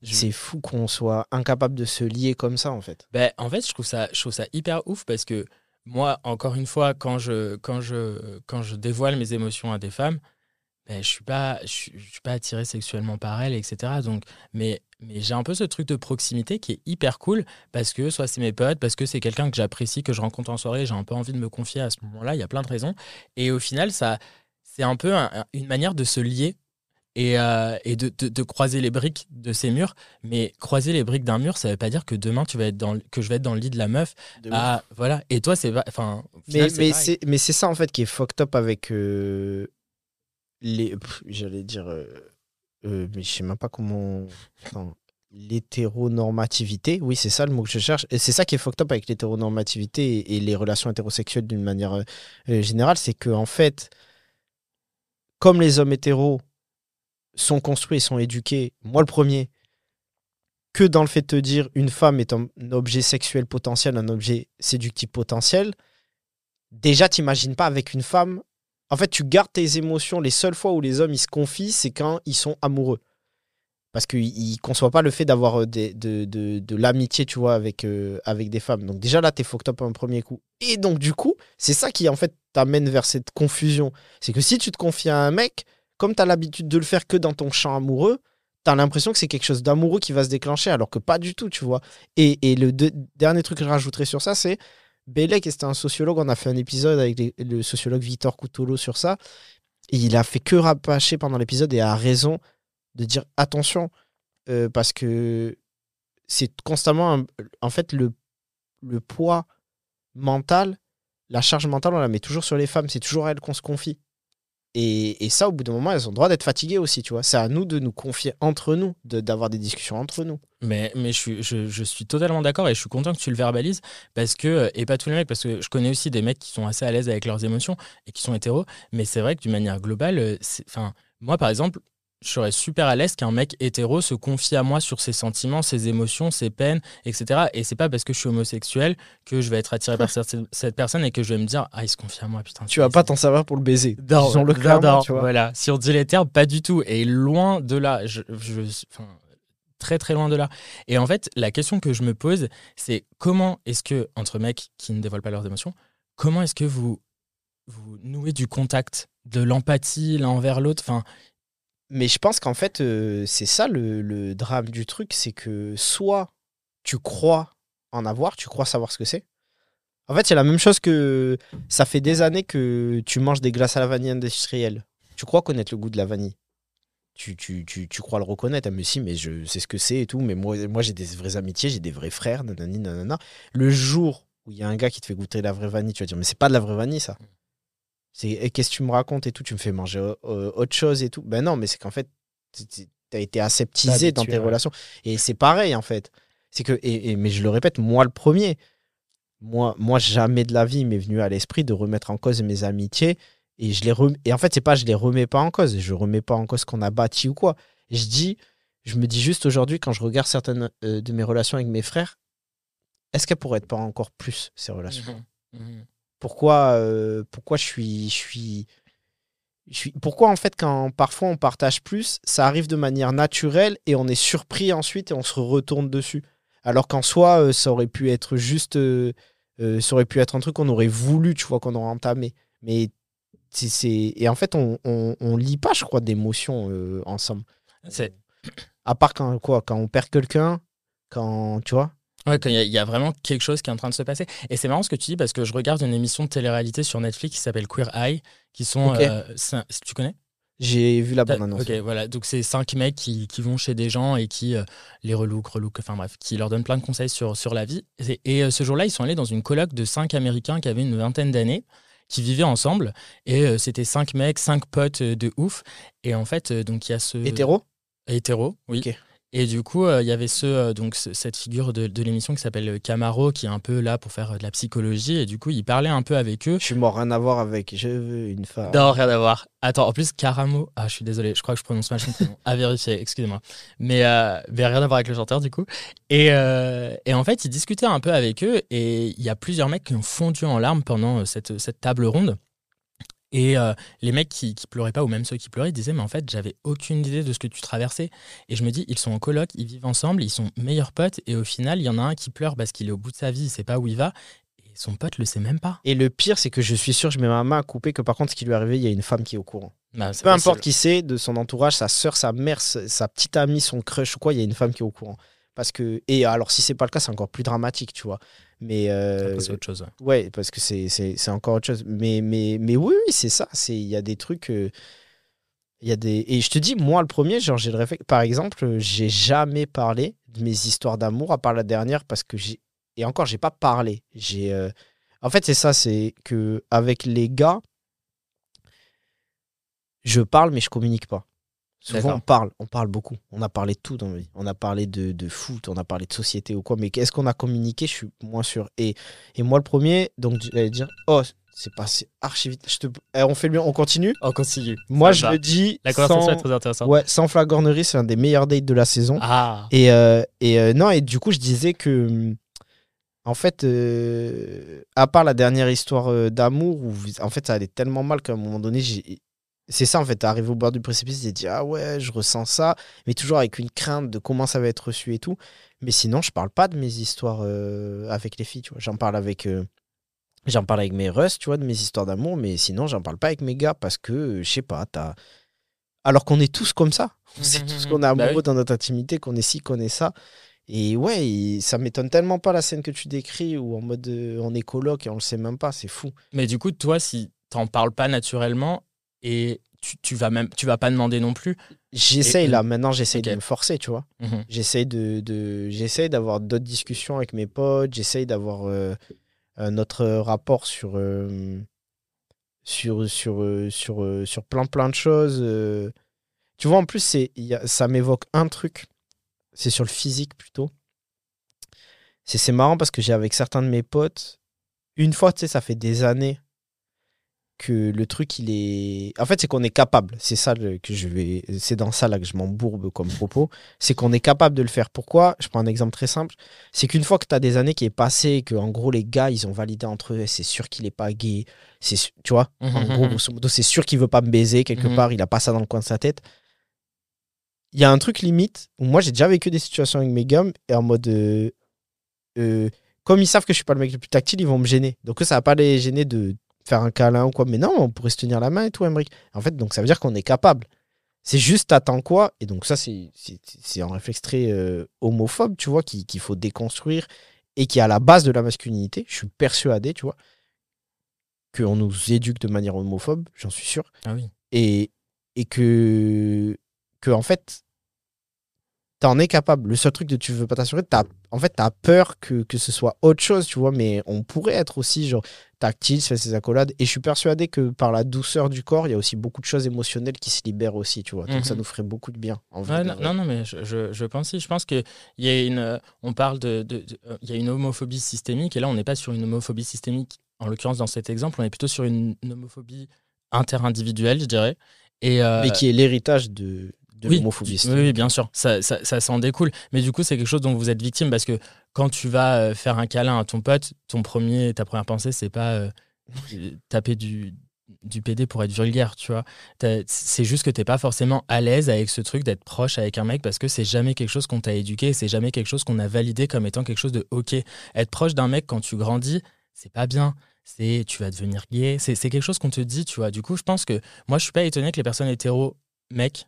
Je- c'est fou qu'on soit incapable de se lier comme ça, en fait. Ben, en fait, je trouve, ça, je trouve ça hyper ouf parce que moi, encore une fois, quand je, quand je, quand je dévoile mes émotions à des femmes, ben, je suis pas, je, suis- je suis pas attiré sexuellement par elles, etc. Donc, mais, mais j'ai un peu ce truc de proximité qui est hyper cool parce que soit c'est mes potes, parce que c'est quelqu'un que j'apprécie, que je rencontre en soirée, j'ai un peu envie de me confier à ce moment-là. Il y a plein de raisons. Et au final, ça, c'est un peu un- un- une manière de se lier. Et, euh, et de, de- de croiser les briques de ces murs. Mais croiser les briques d'un mur, ça veut pas dire que demain, tu vas être dans, le- que je vais être dans le lit de la meuf. Ah, voilà. Et toi, c'est. Enfin, Mais, mais c'est mais c'est ça en fait qui est fucked up avec euh, les j'allais dire euh, euh, mais je sais même pas comment attends, l'hétéronormativité oui c'est ça le mot que je cherche et c'est ça qui est fucked up avec l'hétéronormativité et, et les relations hétérosexuelles d'une manière euh, générale c'est que en fait comme les hommes hétéros sont construits et sont éduqués moi le premier que dans le fait de te dire une femme est un objet sexuel potentiel, un objet séductif potentiel, déjà t'imagines pas avec une femme. En fait, tu gardes tes émotions. Les seules fois où les hommes ils se confient, c'est quand ils sont amoureux. Parce qu'ils ne conçoivent pas le fait d'avoir euh, de, de, de l'amitié, tu vois, avec, euh, avec des femmes. Donc déjà là, t'es fucked up un premier coup. Et donc du coup, c'est ça qui en fait t'amène vers cette confusion. C'est que si tu te confies à un mec, comme t'as l'habitude de le faire que dans ton champ amoureux, t'as l'impression que c'est quelque chose d'amoureux qui va se déclencher, alors que pas du tout, tu vois. Et, et le dernier truc que je rajouterais sur ça, c'est Bellec, c'était un sociologue, on a fait un épisode avec le sociologue Victor Coutolo sur ça, il a fait que rapacher pendant l'épisode et a raison de dire attention, euh, parce que c'est constamment, en fait, le, le poids mental, la charge mentale, on la met toujours sur les femmes, c'est toujours à elles qu'on se confie. Et, ça, au bout d'un moment, elles ont le droit d'être fatiguées aussi, tu vois. C'est à nous de nous confier entre nous, de- d'avoir des discussions entre nous. Mais, mais je, suis, je, je suis totalement d'accord et je suis content que tu le verbalises parce que, et pas tous les mecs, parce que je connais aussi des mecs qui sont assez à l'aise avec leurs émotions et qui sont hétéros, mais c'est vrai que d'une manière globale, euh, enfin, moi par exemple, je serais super à l'aise qu'un mec hétéro se confie à moi sur ses sentiments, ses émotions, ses peines, etc. Et c'est pas parce que je suis homosexuel que je vais être attiré par cette, personne et que je vais me dire, ah, il se confie à moi, putain. Tu vas pas t'en savoir pour le baiser. Non, non, clairement, non, tu vois. Voilà, si on dit les termes, pas du tout. Et loin de là, je, très très loin de là. Et en fait, la question que je me pose, c'est comment est-ce que, entre mecs qui ne dévoilent pas leurs émotions, comment est-ce que vous, vous nouez du contact, de l'empathie l'un envers l'autre? Enfin, Mais je pense qu'en fait, euh, c'est ça le, drame du truc, c'est que soit tu crois en avoir, tu crois savoir ce que c'est. En fait, c'est la même chose que ça fait des années que tu manges des glaces à la vanille industrielles. Tu crois connaître le goût de la vanille. Tu, tu, tu, tu crois le reconnaître. Ah, mais si, mais je sais ce que c'est et tout. Mais moi, moi j'ai des vraies amitiés, j'ai des vrais frères, nanani, nanana. Le jour où il y a un gars qui te fait goûter la vraie vanille, tu vas dire, mais c'est pas de la vraie vanille, ça. C'est eh, qu'est-ce que tu me racontes et tout, tu me fais manger euh, autre chose et tout. Ben non, mais c'est qu'en fait, Tu as été aseptisé dans tes ouais. relations. Et c'est pareil, en fait. C'est que, et, et- mais je le répète, moi le premier, moi, moi jamais de la vie il m'est venu à l'esprit de remettre en cause mes amitiés. Et, je les rem- et en fait, c'est pas je les remets pas en cause. Je remets pas en cause ce qu'on a bâti ou quoi. Je dis, je me dis juste aujourd'hui, quand je regarde certaines euh, de mes relations avec mes frères, est-ce qu'elles pourraient être pas encore plus, ces relations? Mhm. Mhm. Pourquoi, euh, pourquoi je suis, je suis, je suis, pourquoi en fait quand parfois on partage plus, ça arrive de manière naturelle et on est surpris ensuite et on se retourne dessus. Alors qu'en soi, euh, ça aurait pu être juste, euh, ça aurait pu être un truc qu'on aurait voulu, tu vois, qu'on aurait entamé. Mais c'est, et en fait, on, on, on lit pas, je crois, d'émotions ensemble. C'est- À part quand quoi, quand on perd quelqu'un, quand tu vois. Ouais, il y, a- il y a vraiment quelque chose qui est en train de se passer. Et c'est marrant ce que tu dis parce que je regarde une émission de télé-réalité sur Netflix qui s'appelle Queer Eye, qui sont. Euh, tu connais? J'ai vu la bande annonce. Ok, voilà. Donc, c'est cinq mecs qui, qui vont chez des gens et qui euh, les relookent, relookent, enfin bref, qui leur donnent plein de conseils sur, sur la vie. Et, et, euh, ce jour-là, ils sont allés dans une coloc de cinq Américains qui avaient une vingtaine d'années, qui vivaient ensemble. Et c'était cinq mecs, cinq potes de ouf. Et en fait, donc il y a ce. Hétéro? Hétéro, oui. Et du coup, euh, il y avait ce, euh, donc, ce- cette figure de, de l'émission qui s'appelle euh, Camaro, qui est un peu là pour faire euh, de la psychologie. Et du coup, il parlait un peu avec eux. Je suis mort, rien à voir avec. Je veux une femme. Non, rien à voir. Attends, en plus, Caramo. Ah, je suis désolé, je crois que je prononce mal son prénom. À vérifier, excusez-moi. Mais, mais rien à voir avec le chanteur, du coup. Et, et en fait, il discutait un peu avec eux et il y a plusieurs mecs qui ont fondu en larmes pendant cette, cette table ronde. Et euh, les mecs qui, qui pleuraient pas, ou même ceux qui pleuraient, disaient Mais en fait, j'avais aucune idée de ce que tu traversais. Et je me dis Ils sont en coloc, ils vivent ensemble, ils sont meilleurs potes. Et au final, il y en a un qui pleure parce qu'il est au bout de sa vie, il sait pas où il va. Et son pote le sait même pas. Et le pire, c'est que je suis sûr, je mets ma main à couper, que par contre, ce qui lui est arrivé, il y a une femme qui est au courant. Bah, Peu importe qui c'est, de son entourage, sa soeur, sa mère, sa sa petite amie, son crush ou quoi, il y a une femme qui est au courant. Parce que, et alors, si c'est pas le cas, c'est encore plus dramatique, tu vois. Mais, euh, c'est autre chose. ouais. ouais, parce que c'est- encore autre chose. Mais, mais, mais oui, oui, c'est ça. c'est- Il y a des trucs. euh, il y a des... Et je te dis, moi, le premier, genre, j'ai le réflexe. Par exemple, j'ai jamais parlé de mes histoires d'amour, à part la dernière, parce que j'ai. Et encore, j'ai pas parlé. J'ai. euh, En fait, c'est ça, c'est que avec les gars, je parle, mais je communique pas. Souvent, on parle, on parle beaucoup. On a parlé de tout dans ma vie. On a parlé de, de foot, on a parlé de société ou quoi. Mais est-ce qu'on a communiqué? Je suis moins sûr. Et, et moi, le premier, donc, j'allais dire, oh, c'est passé archi vite. Je te... Eh, on fait le on continue? On continue. Moi, je me dis, La conversation sans, est très intéressante. ouais, sans flagornerie, c'est un des meilleurs dates de la saison. Ah, Et, euh, et euh, non, et du coup, je disais que, en fait, euh, à part la dernière histoire d'amour, où en fait, ça allait tellement mal qu'à un moment donné, j'ai. C'est ça, en fait, arrivé au bord du précipice, j'ai dit, ah ouais, je ressens ça, mais toujours avec une crainte de comment ça va être reçu et tout. Mais sinon, je parle pas de mes histoires euh, avec les filles, tu vois. J'en parle avec. euh, J'en parle avec mes russes, tu vois, de mes histoires d'amour, mais sinon, j'en parle pas avec mes gars parce que, euh, je sais pas, t'as. Alors qu'on est tous comme ça. On sait Mhm, tous mhm. qu'on est amoureux Bah oui. dans notre intimité, qu'on est ci, qu'on est ça. Et ouais, et ça m'étonne tellement pas la scène que tu décris où en mode euh, on est coloc et on le sait même pas, c'est fou. mais du coup, toi, si t'en parles pas naturellement et tu, tu vas même, tu vas pas demander non plus. J'essaye là, maintenant j'essaye de me forcer, tu vois. Mhm. J'essaye de, de j'essaye d'avoir d'autres discussions avec mes potes, j'essaye d'avoir euh, un autre rapport sur euh, sur sur euh, sur sur plein plein de choses. Tu vois, en plus c'est ça m'évoque un truc, c'est sur le physique plutôt. C'est c'est marrant parce que j'ai avec certains de mes potes, une fois, tu sais, ça fait des années que le truc il est en fait c'est qu'on est capable. C'est ça le- que je vais c'est dans ça là que je m'embourbe comme propos. C'est qu'on est capable de le faire. Pourquoi? Je prends un exemple très simple. C'est qu'une fois que tu as des années qui est passé que en gros les gars ils ont validé entre eux c'est sûr qu'il est pas gay c'est tu vois? En Mhm, gros mhm. grosso modo c'est sûr qu'il veut pas me baiser quelque Mhm. part il a pas ça dans le coin de sa tête. Il y a un truc limite où moi j'ai déjà vécu des situations avec mes gars et en mode euh, euh, comme ils savent que je suis pas le mec le plus tactile ils vont me gêner. Donc eux, ça va pas les gêner de faire un câlin ou quoi. Mais non on pourrait se tenir la main et tout Emmerich en fait donc ça veut dire qu'on est capable. C'est juste t'attends quoi? Et donc ça c'est un réflexe très euh, homophobe tu vois qui- qu'il faut déconstruire et qui est à la base de la masculinité je suis persuadé tu vois qu'on nous éduque de manière homophobe j'en suis sûr. Ah oui. et, et que, que en fait t'en es capable. Le seul truc que tu veux pas t'assurer, t'as, en fait, t'as peur que, que ce soit autre chose, tu vois, mais on pourrait être aussi, genre, tactile, fait ses accolades. Et je suis persuadé que par la douceur du corps, il y a aussi beaucoup de choses émotionnelles qui se libèrent aussi, tu vois. Donc ça Mhm. nous ferait beaucoup de bien. En vrai, non, vrai. non, mais je, je, je pense si. Je pense qu'il y a une. On parle de. de- de- euh, Il y a une homophobie systémique, et là, on n'est pas sur une homophobie systémique, en l'occurrence, dans cet exemple, on est plutôt sur une, une homophobie interindividuelle, je dirais. Et, euh, Mais qui est l'héritage de, de oui, l'homophobie. Oui, oui, bien sûr, ça, ça, ça s'en découle. Mais du coup, c'est quelque chose dont vous êtes victime parce que quand tu vas euh, faire un câlin à ton pote, ton premier, ta première pensée, c'est pas euh, taper du, du PD pour être vulgaire, tu vois. C'est juste que t'es pas forcément à l'aise avec ce truc d'être proche avec un mec parce que c'est jamais quelque chose qu'on t'a éduqué, c'est jamais quelque chose qu'on a validé comme étant quelque chose de ok. Être proche d'un mec quand tu grandis, c'est pas bien. C'est tu vas devenir gay, c'est c'est quelque chose qu'on te dit, tu vois. Du coup, je pense que moi, je suis pas étonné que les personnes hétéro mecs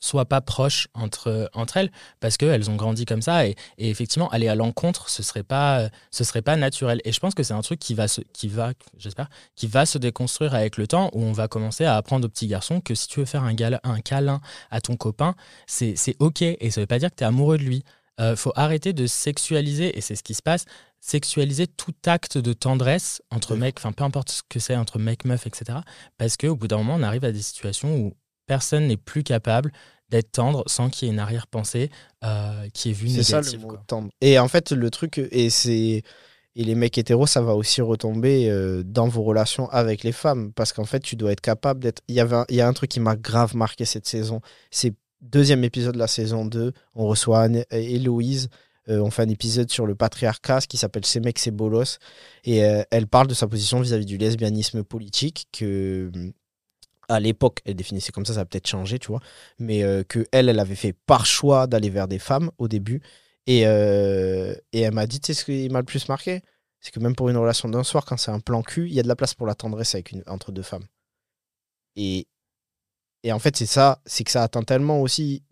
soient pas proches entre, entre elles parce qu'elles ont grandi comme ça et, et effectivement aller à l'encontre ce serait pas ce serait pas naturel et je pense que c'est un truc qui va se, qui va j'espère qui va se déconstruire avec le temps où on va commencer à apprendre aux petits garçons que si tu veux faire un, gala- un câlin à ton copain c'est c'est ok et ça veut pas dire que tu es amoureux de lui Euh, faut arrêter de sexualiser et c'est ce qui se passe sexualiser tout acte de tendresse entre Oui. mecs enfin peu importe ce que c'est entre mec meuf etc parce qu'au bout d'un moment on arrive à des situations où personne n'est plus capable d'être tendre sans qu'il y ait une arrière-pensée euh, qui est vue C'est ça négative. le mot quoi. tendre. Et en fait, le truc, et c'est. Et les mecs hétéros, ça va aussi retomber euh, dans vos relations avec les femmes. Parce qu'en fait, tu dois être capable d'être. Il y, avait un... il y a un truc qui m'a grave marqué cette saison. C'est deuxième épisode de la saison 2. On reçoit Anne et Héloïse. Euh, on fait un épisode sur le patriarcat, ce qui s'appelle Ces mecs, c'est bolos. Et euh, elle parle de sa position vis-à-vis du lesbianisme politique, que à l'époque, elle définissait comme ça, ça a peut-être changé, tu vois. Mais euh, que elle, elle avait fait par choix d'aller vers des femmes au début. Et, euh, et elle m'a dit, tu sais ce qui m'a le plus marqué C'est que même pour une relation d'un soir, quand c'est un plan cul, il y a de la place pour la tendresse avec une, entre deux femmes. Et, et en fait, c'est ça, c'est que ça atteint tellement aussi.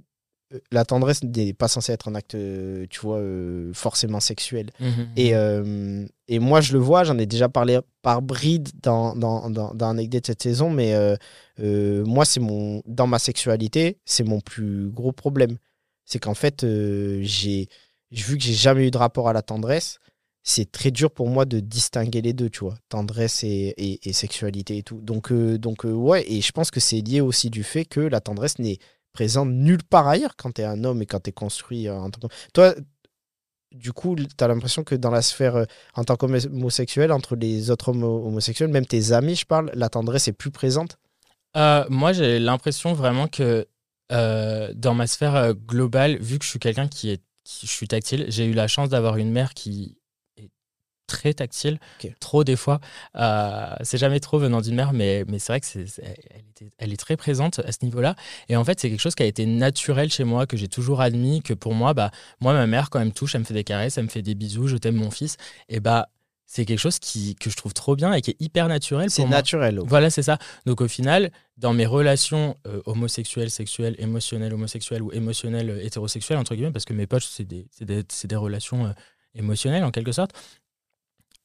La tendresse n'est pas censée être un acte, euh, tu vois, euh, forcément sexuel. Mhm. Et, euh, et moi, je le vois, j'en ai déjà parlé par bride dans, dans, dans, dans de cette saison, mais euh, moi, c'est mon, dans ma sexualité, c'est mon plus gros problème. C'est qu'en fait, j'ai vu que j'ai jamais eu de rapport à la tendresse, c'est très dur pour moi de distinguer les deux, tu vois, tendresse et, et, et sexualité et tout. Donc, donc ouais, et je pense que c'est lié aussi du fait que la tendresse n'est présente nulle part ailleurs quand tu es un homme et quand tu es construit euh, en tant que... Toi, du coup, tu as l'impression que dans la sphère, euh, en tant qu'homosexuel, entre les autres homo- homosexuels, même tes amis, je parle, la tendresse est plus présente? Euh, moi, j'ai l'impression vraiment que dans ma sphère globale, vu que je suis quelqu'un qui est, qui- je suis tactile, j'ai eu la chance d'avoir une mère qui très tactile, trop des fois. Euh, c'est jamais trop venant d'une mère, mais, mais c'est vrai que c'est, elle, est très présente à ce niveau-là. Et en fait, c'est quelque chose qui a été naturel chez moi, que j'ai toujours admis, que pour moi, bah, moi, ma mère, quand elle me touche, elle me fait des caresses, elle me fait des bisous, je t'aime mon fils, et bah, c'est quelque chose qui, que je trouve trop bien et qui est hyper naturel C'est pour moi. naturel. Voilà, c'est ça. Donc au final, dans mes relations euh, homosexuelles, sexuelles, émotionnelles, homosexuelles ou émotionnelles, euh, hétérosexuelles, entre guillemets, parce que mes potes, c'est des, c'est des, c'est des relations euh, émotionnelles en quelque sorte,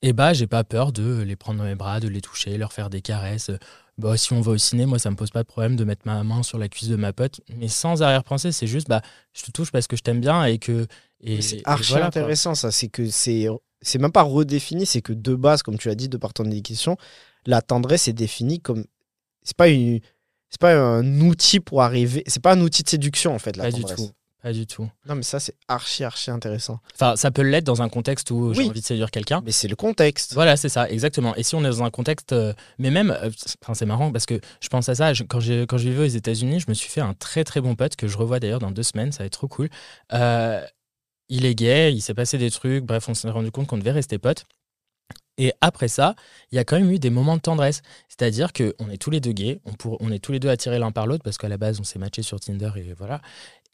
et bah j'ai pas peur de les prendre dans mes bras, de les toucher, leur faire des caresses. Bah, si on va au ciné, moi ça me pose pas de problème de mettre ma main sur la cuisse de ma pote, mais sans arrière-pensée, c'est juste bah je te touche parce que je t'aime bien et que. Et, C'est et archi quoi. intéressant, ça. C'est que c'est. C'est même pas redéfini, c'est que de base, comme tu l'as dit, de par ton éducation, la tendresse est définie comme. C'est pas une. C'est pas un outil pour arriver. C'est pas un outil de séduction, en fait, la Pas du tout. Pas du tout. Non, mais ça, c'est archi, archi intéressant. Enfin, ça peut l'être dans un contexte où j'ai Oui. envie de séduire quelqu'un. Mais c'est le contexte. Voilà, c'est ça, exactement. Et si on est dans un contexte, euh, mais même, euh, c'est- marrant parce que je pense à ça. je- quand j'ai quand je vivais aux États-Unis, je me suis fait un très très bon pote que je revois d'ailleurs dans deux semaines. Ça va être trop cool. Euh, il est gay, il s'est passé des trucs. Bref, on s'est rendu compte qu'on devait rester potes. Et après ça, il y a quand même eu des moments de tendresse. C'est-à-dire qu'on est tous les deux gays, on, pour- on est tous les deux attirés l'un par l'autre parce qu'à la base, on s'est matchés sur Tinder et voilà.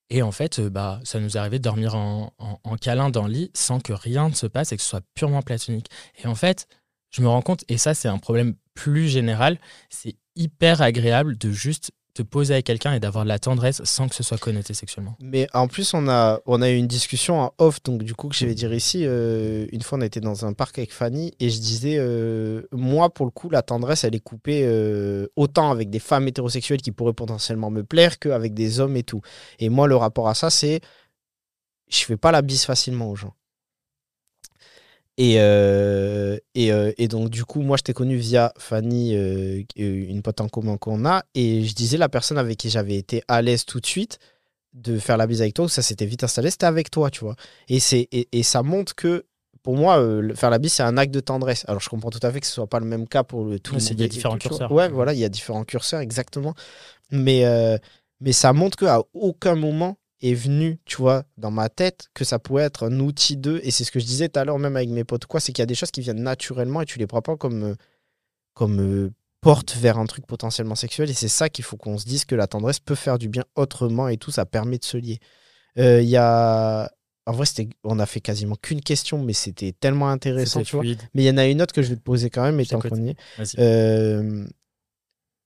Et en fait, euh, bah, ça nous arrivé de dormir en, en- en câlin dans le lit sans que rien ne se passe et que ce soit purement platonique. Et en fait, je me rends compte, et ça c'est un problème plus général, c'est hyper agréable de juste te poser avec quelqu'un et d'avoir de la tendresse sans que ce soit connoté sexuellement. Mais en plus, on a, on a eu une discussion en off, donc du coup, que je vais dire ici. euh, une fois, on était dans un parc avec Fanny et je disais, euh, moi, pour le coup, la tendresse, elle est coupée euh, autant avec des femmes hétérosexuelles qui pourraient potentiellement me plaire qu'avec des hommes et tout. Et moi, le rapport à ça, c'est je fais pas la bise facilement aux gens. Et, euh, et, euh, et donc, du coup, moi, je t'ai connu via Fanny, euh, une pote en commun qu'on a. Et je disais, la personne avec qui j'avais été à l'aise tout de suite de faire la bise avec toi, où ça s'était vite installé, c'était avec toi, tu vois. Et, c'est, et, et ça montre que, pour moi, le- faire la bise, c'est un acte de tendresse. Alors, je comprends tout à fait que ce soit pas le même cas pour le, tout le monde il y a différents tout, curseurs. Ouais, voilà, il y a différents curseurs, exactement. Mais, mais ça montre qu'à aucun moment est venu, tu vois, dans ma tête, que ça pouvait être un outil d'eux. Et c'est ce que je disais tout à l'heure, même avec mes potes, quoi, c'est qu'il y a des choses qui viennent naturellement et tu les prends pas comme, euh, comme euh, porte vers un truc potentiellement sexuel. Et c'est ça qu'il faut qu'on se dise que la tendresse peut faire du bien autrement et tout, ça permet de se lier. Euh, Il y a. En vrai, c'était- on a fait quasiment qu'une question, mais c'était tellement intéressant, tu vois. Mais il y en a une autre que je vais te poser quand même, étant qu'on y est. Euh,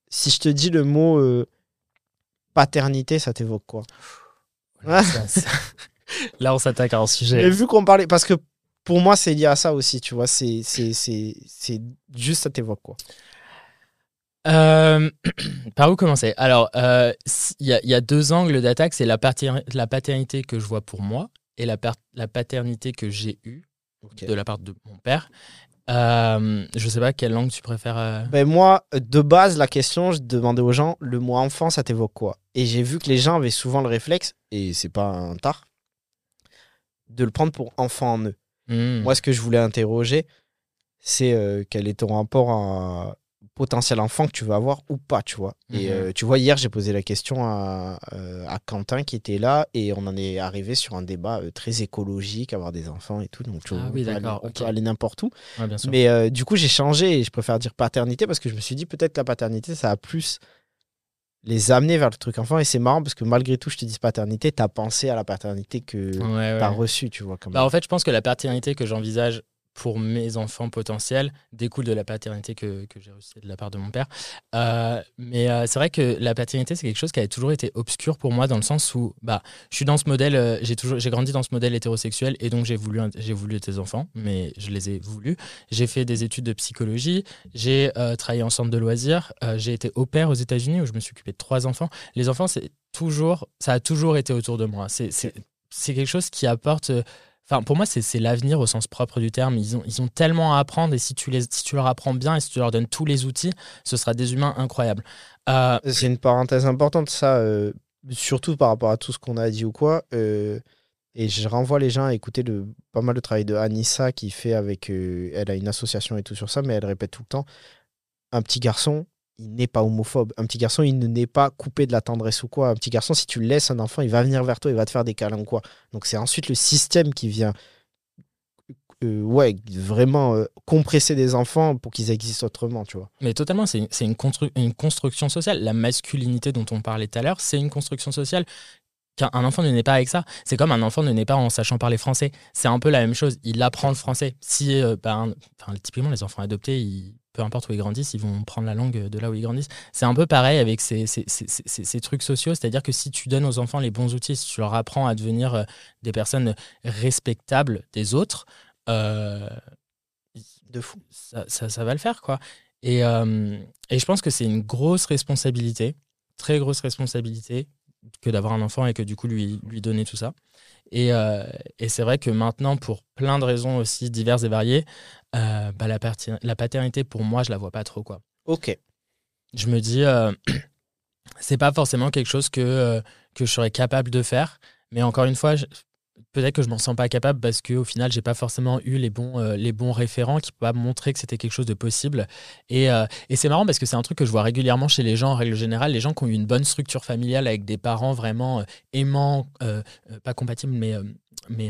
si je te dis le mot paternité, ça t'évoque quoi? Voilà, ça- ça- Là, on s'attaque à un sujet. vu qu'on parlait, parce que pour moi, c'est lié à ça aussi, tu vois, c'est juste ça t'évoque quoi. Euh, par où commencer? Alors, euh, il y, a- il y a deux angles d'attaque. C'est la, la paternité que je vois pour moi et la paternité que j'ai eue de la part de mon père. Euh, je sais pas quelle langue tu préfères. euh, Ben moi, de base, la question, je demandais aux gens, le mot enfant, ça t'évoque quoi? Et j'ai vu que les gens avaient souvent le réflexe, et c'est pas un tard, de le prendre pour enfant en eux. hmm. Moi, ce que je voulais interroger, c'est euh, quel est ton rapport à potentiel enfant que tu veux avoir ou pas, tu vois. Et Mhm. euh, tu vois, hier, j'ai posé la question à, euh, à Quentin qui était là et on en est arrivé sur un débat euh, très écologique, avoir des enfants et tout. Donc, tu vois, Ah on oui, peut aller- on peut aller n'importe où. Ouais. Mais euh, du coup, j'ai changé et je préfère dire paternité parce que je me suis dit peut-être que la paternité, ça a plus les amener vers le truc enfant. Et c'est marrant parce que malgré tout, je te dis paternité, t'as pensé à la paternité que Ouais, reçue, tu vois. Quand même. Bah, en fait, je pense que la paternité que j'envisage pour mes enfants potentiels découle de la paternité que, j'ai reçue de la part de mon père. Euh, mais euh, c'est vrai que la paternité, c'est quelque chose qui a toujours été obscur pour moi dans le sens où bah, je suis dans ce modèle, euh, j'ai grandi dans ce modèle hétérosexuel et donc j'ai voulu, j'ai voulu des enfants, mais je les ai voulus. J'ai fait des études de psychologie, j'ai travaillé en centre de loisirs, j'ai été au pair aux États-Unis où je me suis occupé de trois enfants. Les enfants, toujours, ça a toujours été autour de moi. C'est- c'est quelque chose qui apporte. Enfin, pour moi, c'est l'avenir au sens propre du terme. Ils ont, ils ont tellement à apprendre et si tu, les, si tu leur apprends bien et si tu leur donnes tous les outils, ce sera des humains incroyables. Euh, C'est une parenthèse importante, ça, euh, surtout par rapport à tout ce qu'on a dit ou quoi. euh, et je renvoie les gens à écouter pas mal de travail de Anissa qui fait avec. elle a une association et tout sur ça, mais elle répète tout le temps un petit garçon, il n'est pas homophobe. Un petit garçon, il ne n'est pas coupé de la tendresse ou quoi. Un petit garçon, si tu laisses un enfant, il va venir vers toi, il va te faire des câlins ou quoi. Donc c'est ensuite le système qui vient. euh, ouais, vraiment euh, compresser des enfants pour qu'ils existent autrement, tu vois. Mais totalement, c'est une, constru- une construction sociale. La masculinité dont on parlait tout à l'heure, c'est une construction sociale. Un enfant ne naît pas avec ça. C'est comme un enfant ne naît pas en sachant parler français. C'est un peu la même chose. Il apprend le français. Si, euh, ben, enfin, typiquement, les enfants adoptés, ils- peu importe où ils grandissent, ils vont prendre la langue de là où ils grandissent. C'est un peu pareil avec ces, ces- ces- ces- trucs sociaux. C'est-à-dire que si tu donnes aux enfants les bons outils, si tu leur apprends à devenir euh, des personnes respectables des autres, euh, De fou. ça, ça- ça va le faire, quoi. Et, euh, et je pense que c'est une grosse responsabilité, très grosse responsabilité, que d'avoir un enfant et que du coup lui, lui donner tout ça. Et, euh, et c'est vrai que maintenant, pour plein de raisons aussi diverses et variées, euh, bah, la, la paternité, pour moi, je la vois pas trop, quoi. Ok. Je me dis, euh, c'est pas forcément quelque chose que, euh, que je serais capable de faire, mais encore une fois, je- peut-être que je m'en sens pas capable parce qu'au final, j'ai pas forcément eu les bons, euh, les bons référents qui peuvent montrer que c'était quelque chose de possible. Et, euh, et c'est marrant parce que c'est un truc que je vois régulièrement chez les gens en règle générale, les gens qui ont eu une bonne structure familiale avec des parents vraiment euh, aimants, pas compatibles, mais, mais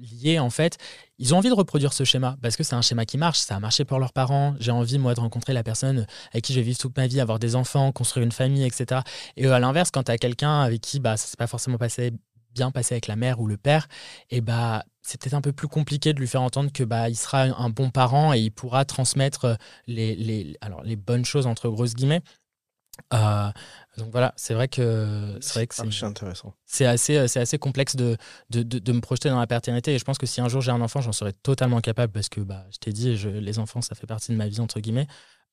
liés en fait. Ils ont envie de reproduire ce schéma parce que c'est un schéma qui marche. Ça a marché pour leurs parents. J'ai envie, moi, de rencontrer la personne avec qui je vais vivre toute ma vie, avoir des enfants, construire une famille, etc. Et à l'inverse, quand tu as quelqu'un avec qui bah, ça s'est pas forcément passé bien passé avec la mère ou le père, et bah c'est peut-être un peu plus compliqué de lui faire entendre que bah il sera un bon parent et il pourra transmettre les, les alors les bonnes choses entre grosses guillemets. Euh, donc voilà, c'est vrai que c'est vrai que c'est archi intéressant. c'est assez, euh, c'est assez complexe de, de, de- de me projeter dans la paternité. Et je pense que si un jour j'ai un enfant, j'en serais totalement capable parce que bah, je t'ai dit, je- les enfants, ça fait partie de ma vie, entre guillemets.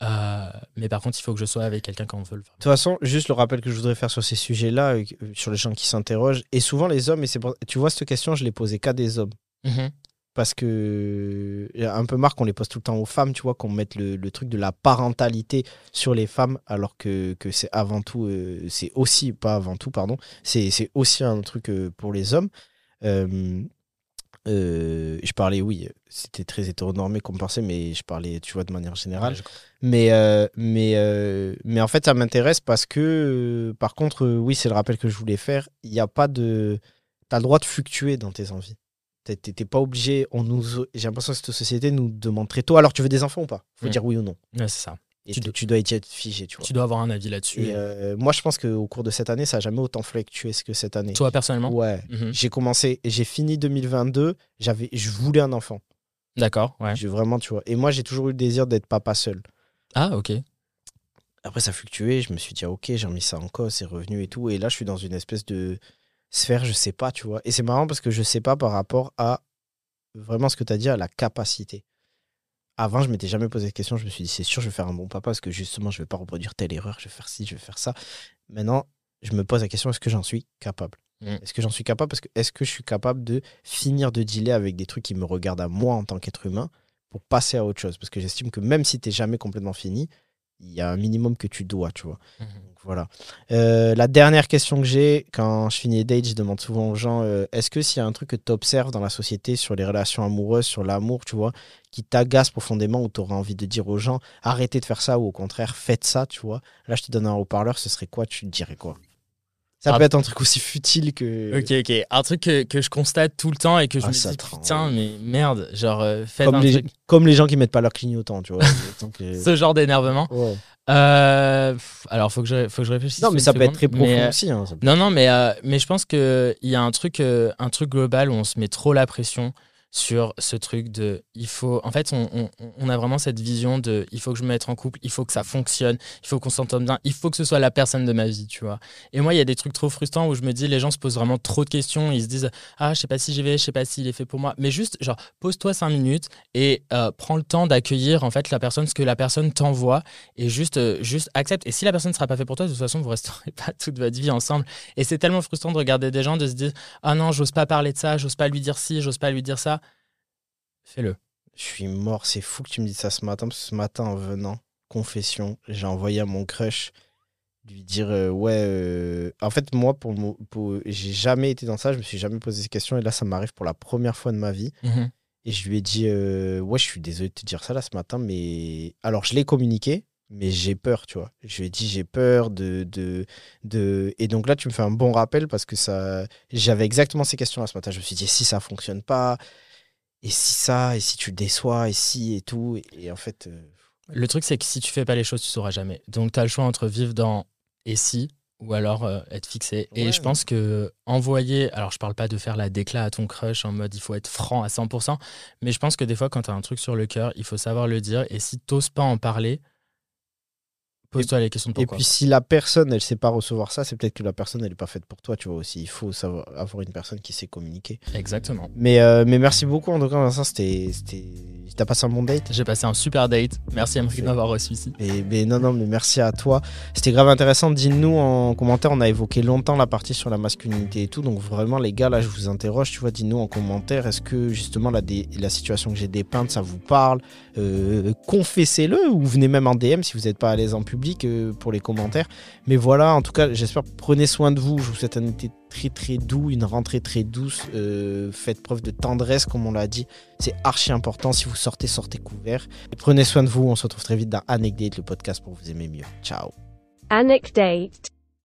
Euh, mais par contre, il faut que je sois avec quelqu'un quand on veut le faire. De toute façon, juste le rappel que je voudrais faire sur ces sujets-là, euh, sur les gens qui s'interrogent, et souvent les hommes, et c'est pour- tu vois, cette question, je l'ai posée qu'à des hommes. Mhm. Parce que un peu marre qu'on les pose tout le temps aux femmes, tu vois, qu'on mette le, le truc de la parentalité sur les femmes, alors que, que c'est avant tout, euh, c'est aussi, pas avant tout, pardon, c'est c'est aussi un truc euh, pour les hommes. Euh, je parlais, oui, c'était très hétéronormé comme pensée, mais je parlais, tu vois, de manière générale. Ouais. Mais, euh, mais, euh, mais en fait, ça m'intéresse parce que, par contre, oui, c'est le rappel que je voulais faire. Il n'y a pas de. Tu as le droit de fluctuer dans tes envies. T'es- pas obligé. On nous, j'ai l'impression que cette société nous demande très tôt. Alors, tu veux des enfants ou pas? Faut Mm. dire oui ou non. Ouais, c'est ça. Et Tu tu, dois- y être figé, tu vois. Tu dois avoir un avis là-dessus. Euh, moi, je pense qu'au cours de cette année, ça n'a jamais autant fluctué que cette année. Toi, personnellement? Ouais. Mhm. J'ai commencé, j'ai fini 2022. J'avais, je voulais un enfant. D'accord, ouais. J'ai vraiment, tu vois. Et moi, j'ai toujours eu le désir d'être papa seul. Ah, ok. Après, ça a fluctué. Je me suis dit, ah, ok, j'ai remis ça en cause, c'est revenu et tout. Et là, je suis dans une espèce de sphère, je sais pas, tu vois. Et c'est marrant parce que je sais pas par rapport à vraiment ce que tu as dit, à la capacité. Avant, je m'étais jamais posé de question. Je me suis dit, c'est sûr, je vais faire un bon papa parce que justement, je vais pas reproduire telle erreur, je vais faire ci, je vais faire ça. Maintenant, je me pose la question, est-ce que j'en suis capable? Mm. Est-ce que j'en suis capable? Parce que est-ce que je suis capable de finir de dealer avec des trucs qui me regardent à moi en tant qu'être humain pour passer à autre chose? Parce que j'estime que même si tu jamais complètement fini, il y a un minimum que tu dois, tu vois. Mhm. Donc, voilà. Euh, la dernière question que j'ai, quand je finis les dates, je demande souvent aux gens euh, est-ce que s'il y a un truc que tu observes dans la société sur les relations amoureuses, sur l'amour, tu vois, qui t'agace profondément ou tu envie de dire aux gens arrêtez de faire ça ou au contraire faites ça, tu vois Là, je te donne un haut-parleur, ce serait quoi Tu te dirais quoi? Ça Ah. peut être un truc aussi futile que. Ok, ok. Un truc que, que je constate tout le temps et que je Ah, me dis, putain, mais merde, genre, euh, faites Comme un les, truc. comme les gens qui mettent pas leur clignotant, tu vois. Ce genre d'énervement. ouais. Euh, alors, faut que je, faut que je réfléchisse. Non, mais ça peut être très profond Mais, euh, aussi. hein, peut- Non, non, mais, euh, mais je pense qu'il y a un truc, un truc global où on se met trop la pression sur ce truc de il faut en fait on, on- a vraiment cette vision de il faut que je me mette en couple il faut que ça fonctionne il faut qu'on s'entende bien il faut que ce soit la personne de ma vie tu vois. Et moi il y a des trucs trop frustrants où je me dis les gens se posent vraiment trop de questions ils se disent ah je sais pas si j'y vais je sais pas s'il est fait pour moi mais juste genre pose-toi cinq minutes et euh, prends le temps d'accueillir en fait la personne ce que la personne t'envoie et juste euh, juste accepte. Et si la personne ne sera pas fait pour toi de toute façon vous resterez pas toute votre vie ensemble. Et c'est tellement frustrant de regarder des gens de se dire ah non j'ose pas parler de ça j'ose pas lui dire ci j'ose pas lui dire ça fais-le. Je suis mort, c'est fou que tu me dises ça ce matin, parce que ce matin en venant, confession, j'ai envoyé à mon crush lui dire euh, ouais euh, en fait moi pour, pour j'ai jamais été dans ça je me suis jamais posé ces questions et là ça m'arrive pour la première fois de ma vie. Mhm. et je lui ai dit euh, ouais je suis désolé de te dire ça là ce matin mais alors je l'ai communiqué mais j'ai peur tu vois. Je lui ai dit j'ai peur de, de de et donc là tu me fais un bon rappel parce que ça j'avais exactement ces questions là ce matin. Je me suis dit si ça fonctionne pas et si ça et si tu le déçois et si et tout et, et en fait euh, Le truc, c'est que si tu fais pas les choses, tu sauras jamais. Donc, tu as le choix entre vivre dans et si ou alors euh, être fixé. Et Ouais. je pense que envoyer, alors je parle pas de faire la déclat à ton crush en mode il faut être franc à 100%, mais je pense que des fois, quand tu as un truc sur le cœur, il faut savoir le dire. Et si t'oses pas en parler, pose-toi les questions de et pourquoi. puis si la personne elle sait pas recevoir ça c'est peut-être que la personne elle est pas faite pour toi tu vois aussi il faut savoir avoir une personne qui sait communiquer Exactement. mais euh, mais merci beaucoup en tout cas Vincent c'était t'as passé un bon date J'ai passé un super date. Merci Emery de m'avoir reçu ici. Mais, mais non, non, mais merci à toi. C'était grave intéressant. Dis-nous en commentaire, on a évoqué longtemps la partie sur la masculinité et tout. Donc vraiment, les gars, là, je vous interroge. Tu vois, dis-nous en commentaire, est-ce que justement la, dé- la situation que j'ai dépeinte, ça vous parle? Euh, Confessez-le ou venez même en DM si vous n'êtes pas à l'aise en public euh, pour les commentaires. Mais voilà, en tout cas, j'espère prenez soin de vous. Je vous souhaite un été très très doux, une rentrée très douce. Euh, faites preuve de tendresse, comme on l'a dit. C'est archi important. Si vous sortez, sortez couvert. Et prenez soin de vous. On se retrouve très vite dans Anecdate, le podcast pour vous aimer mieux. Ciao. Anecdate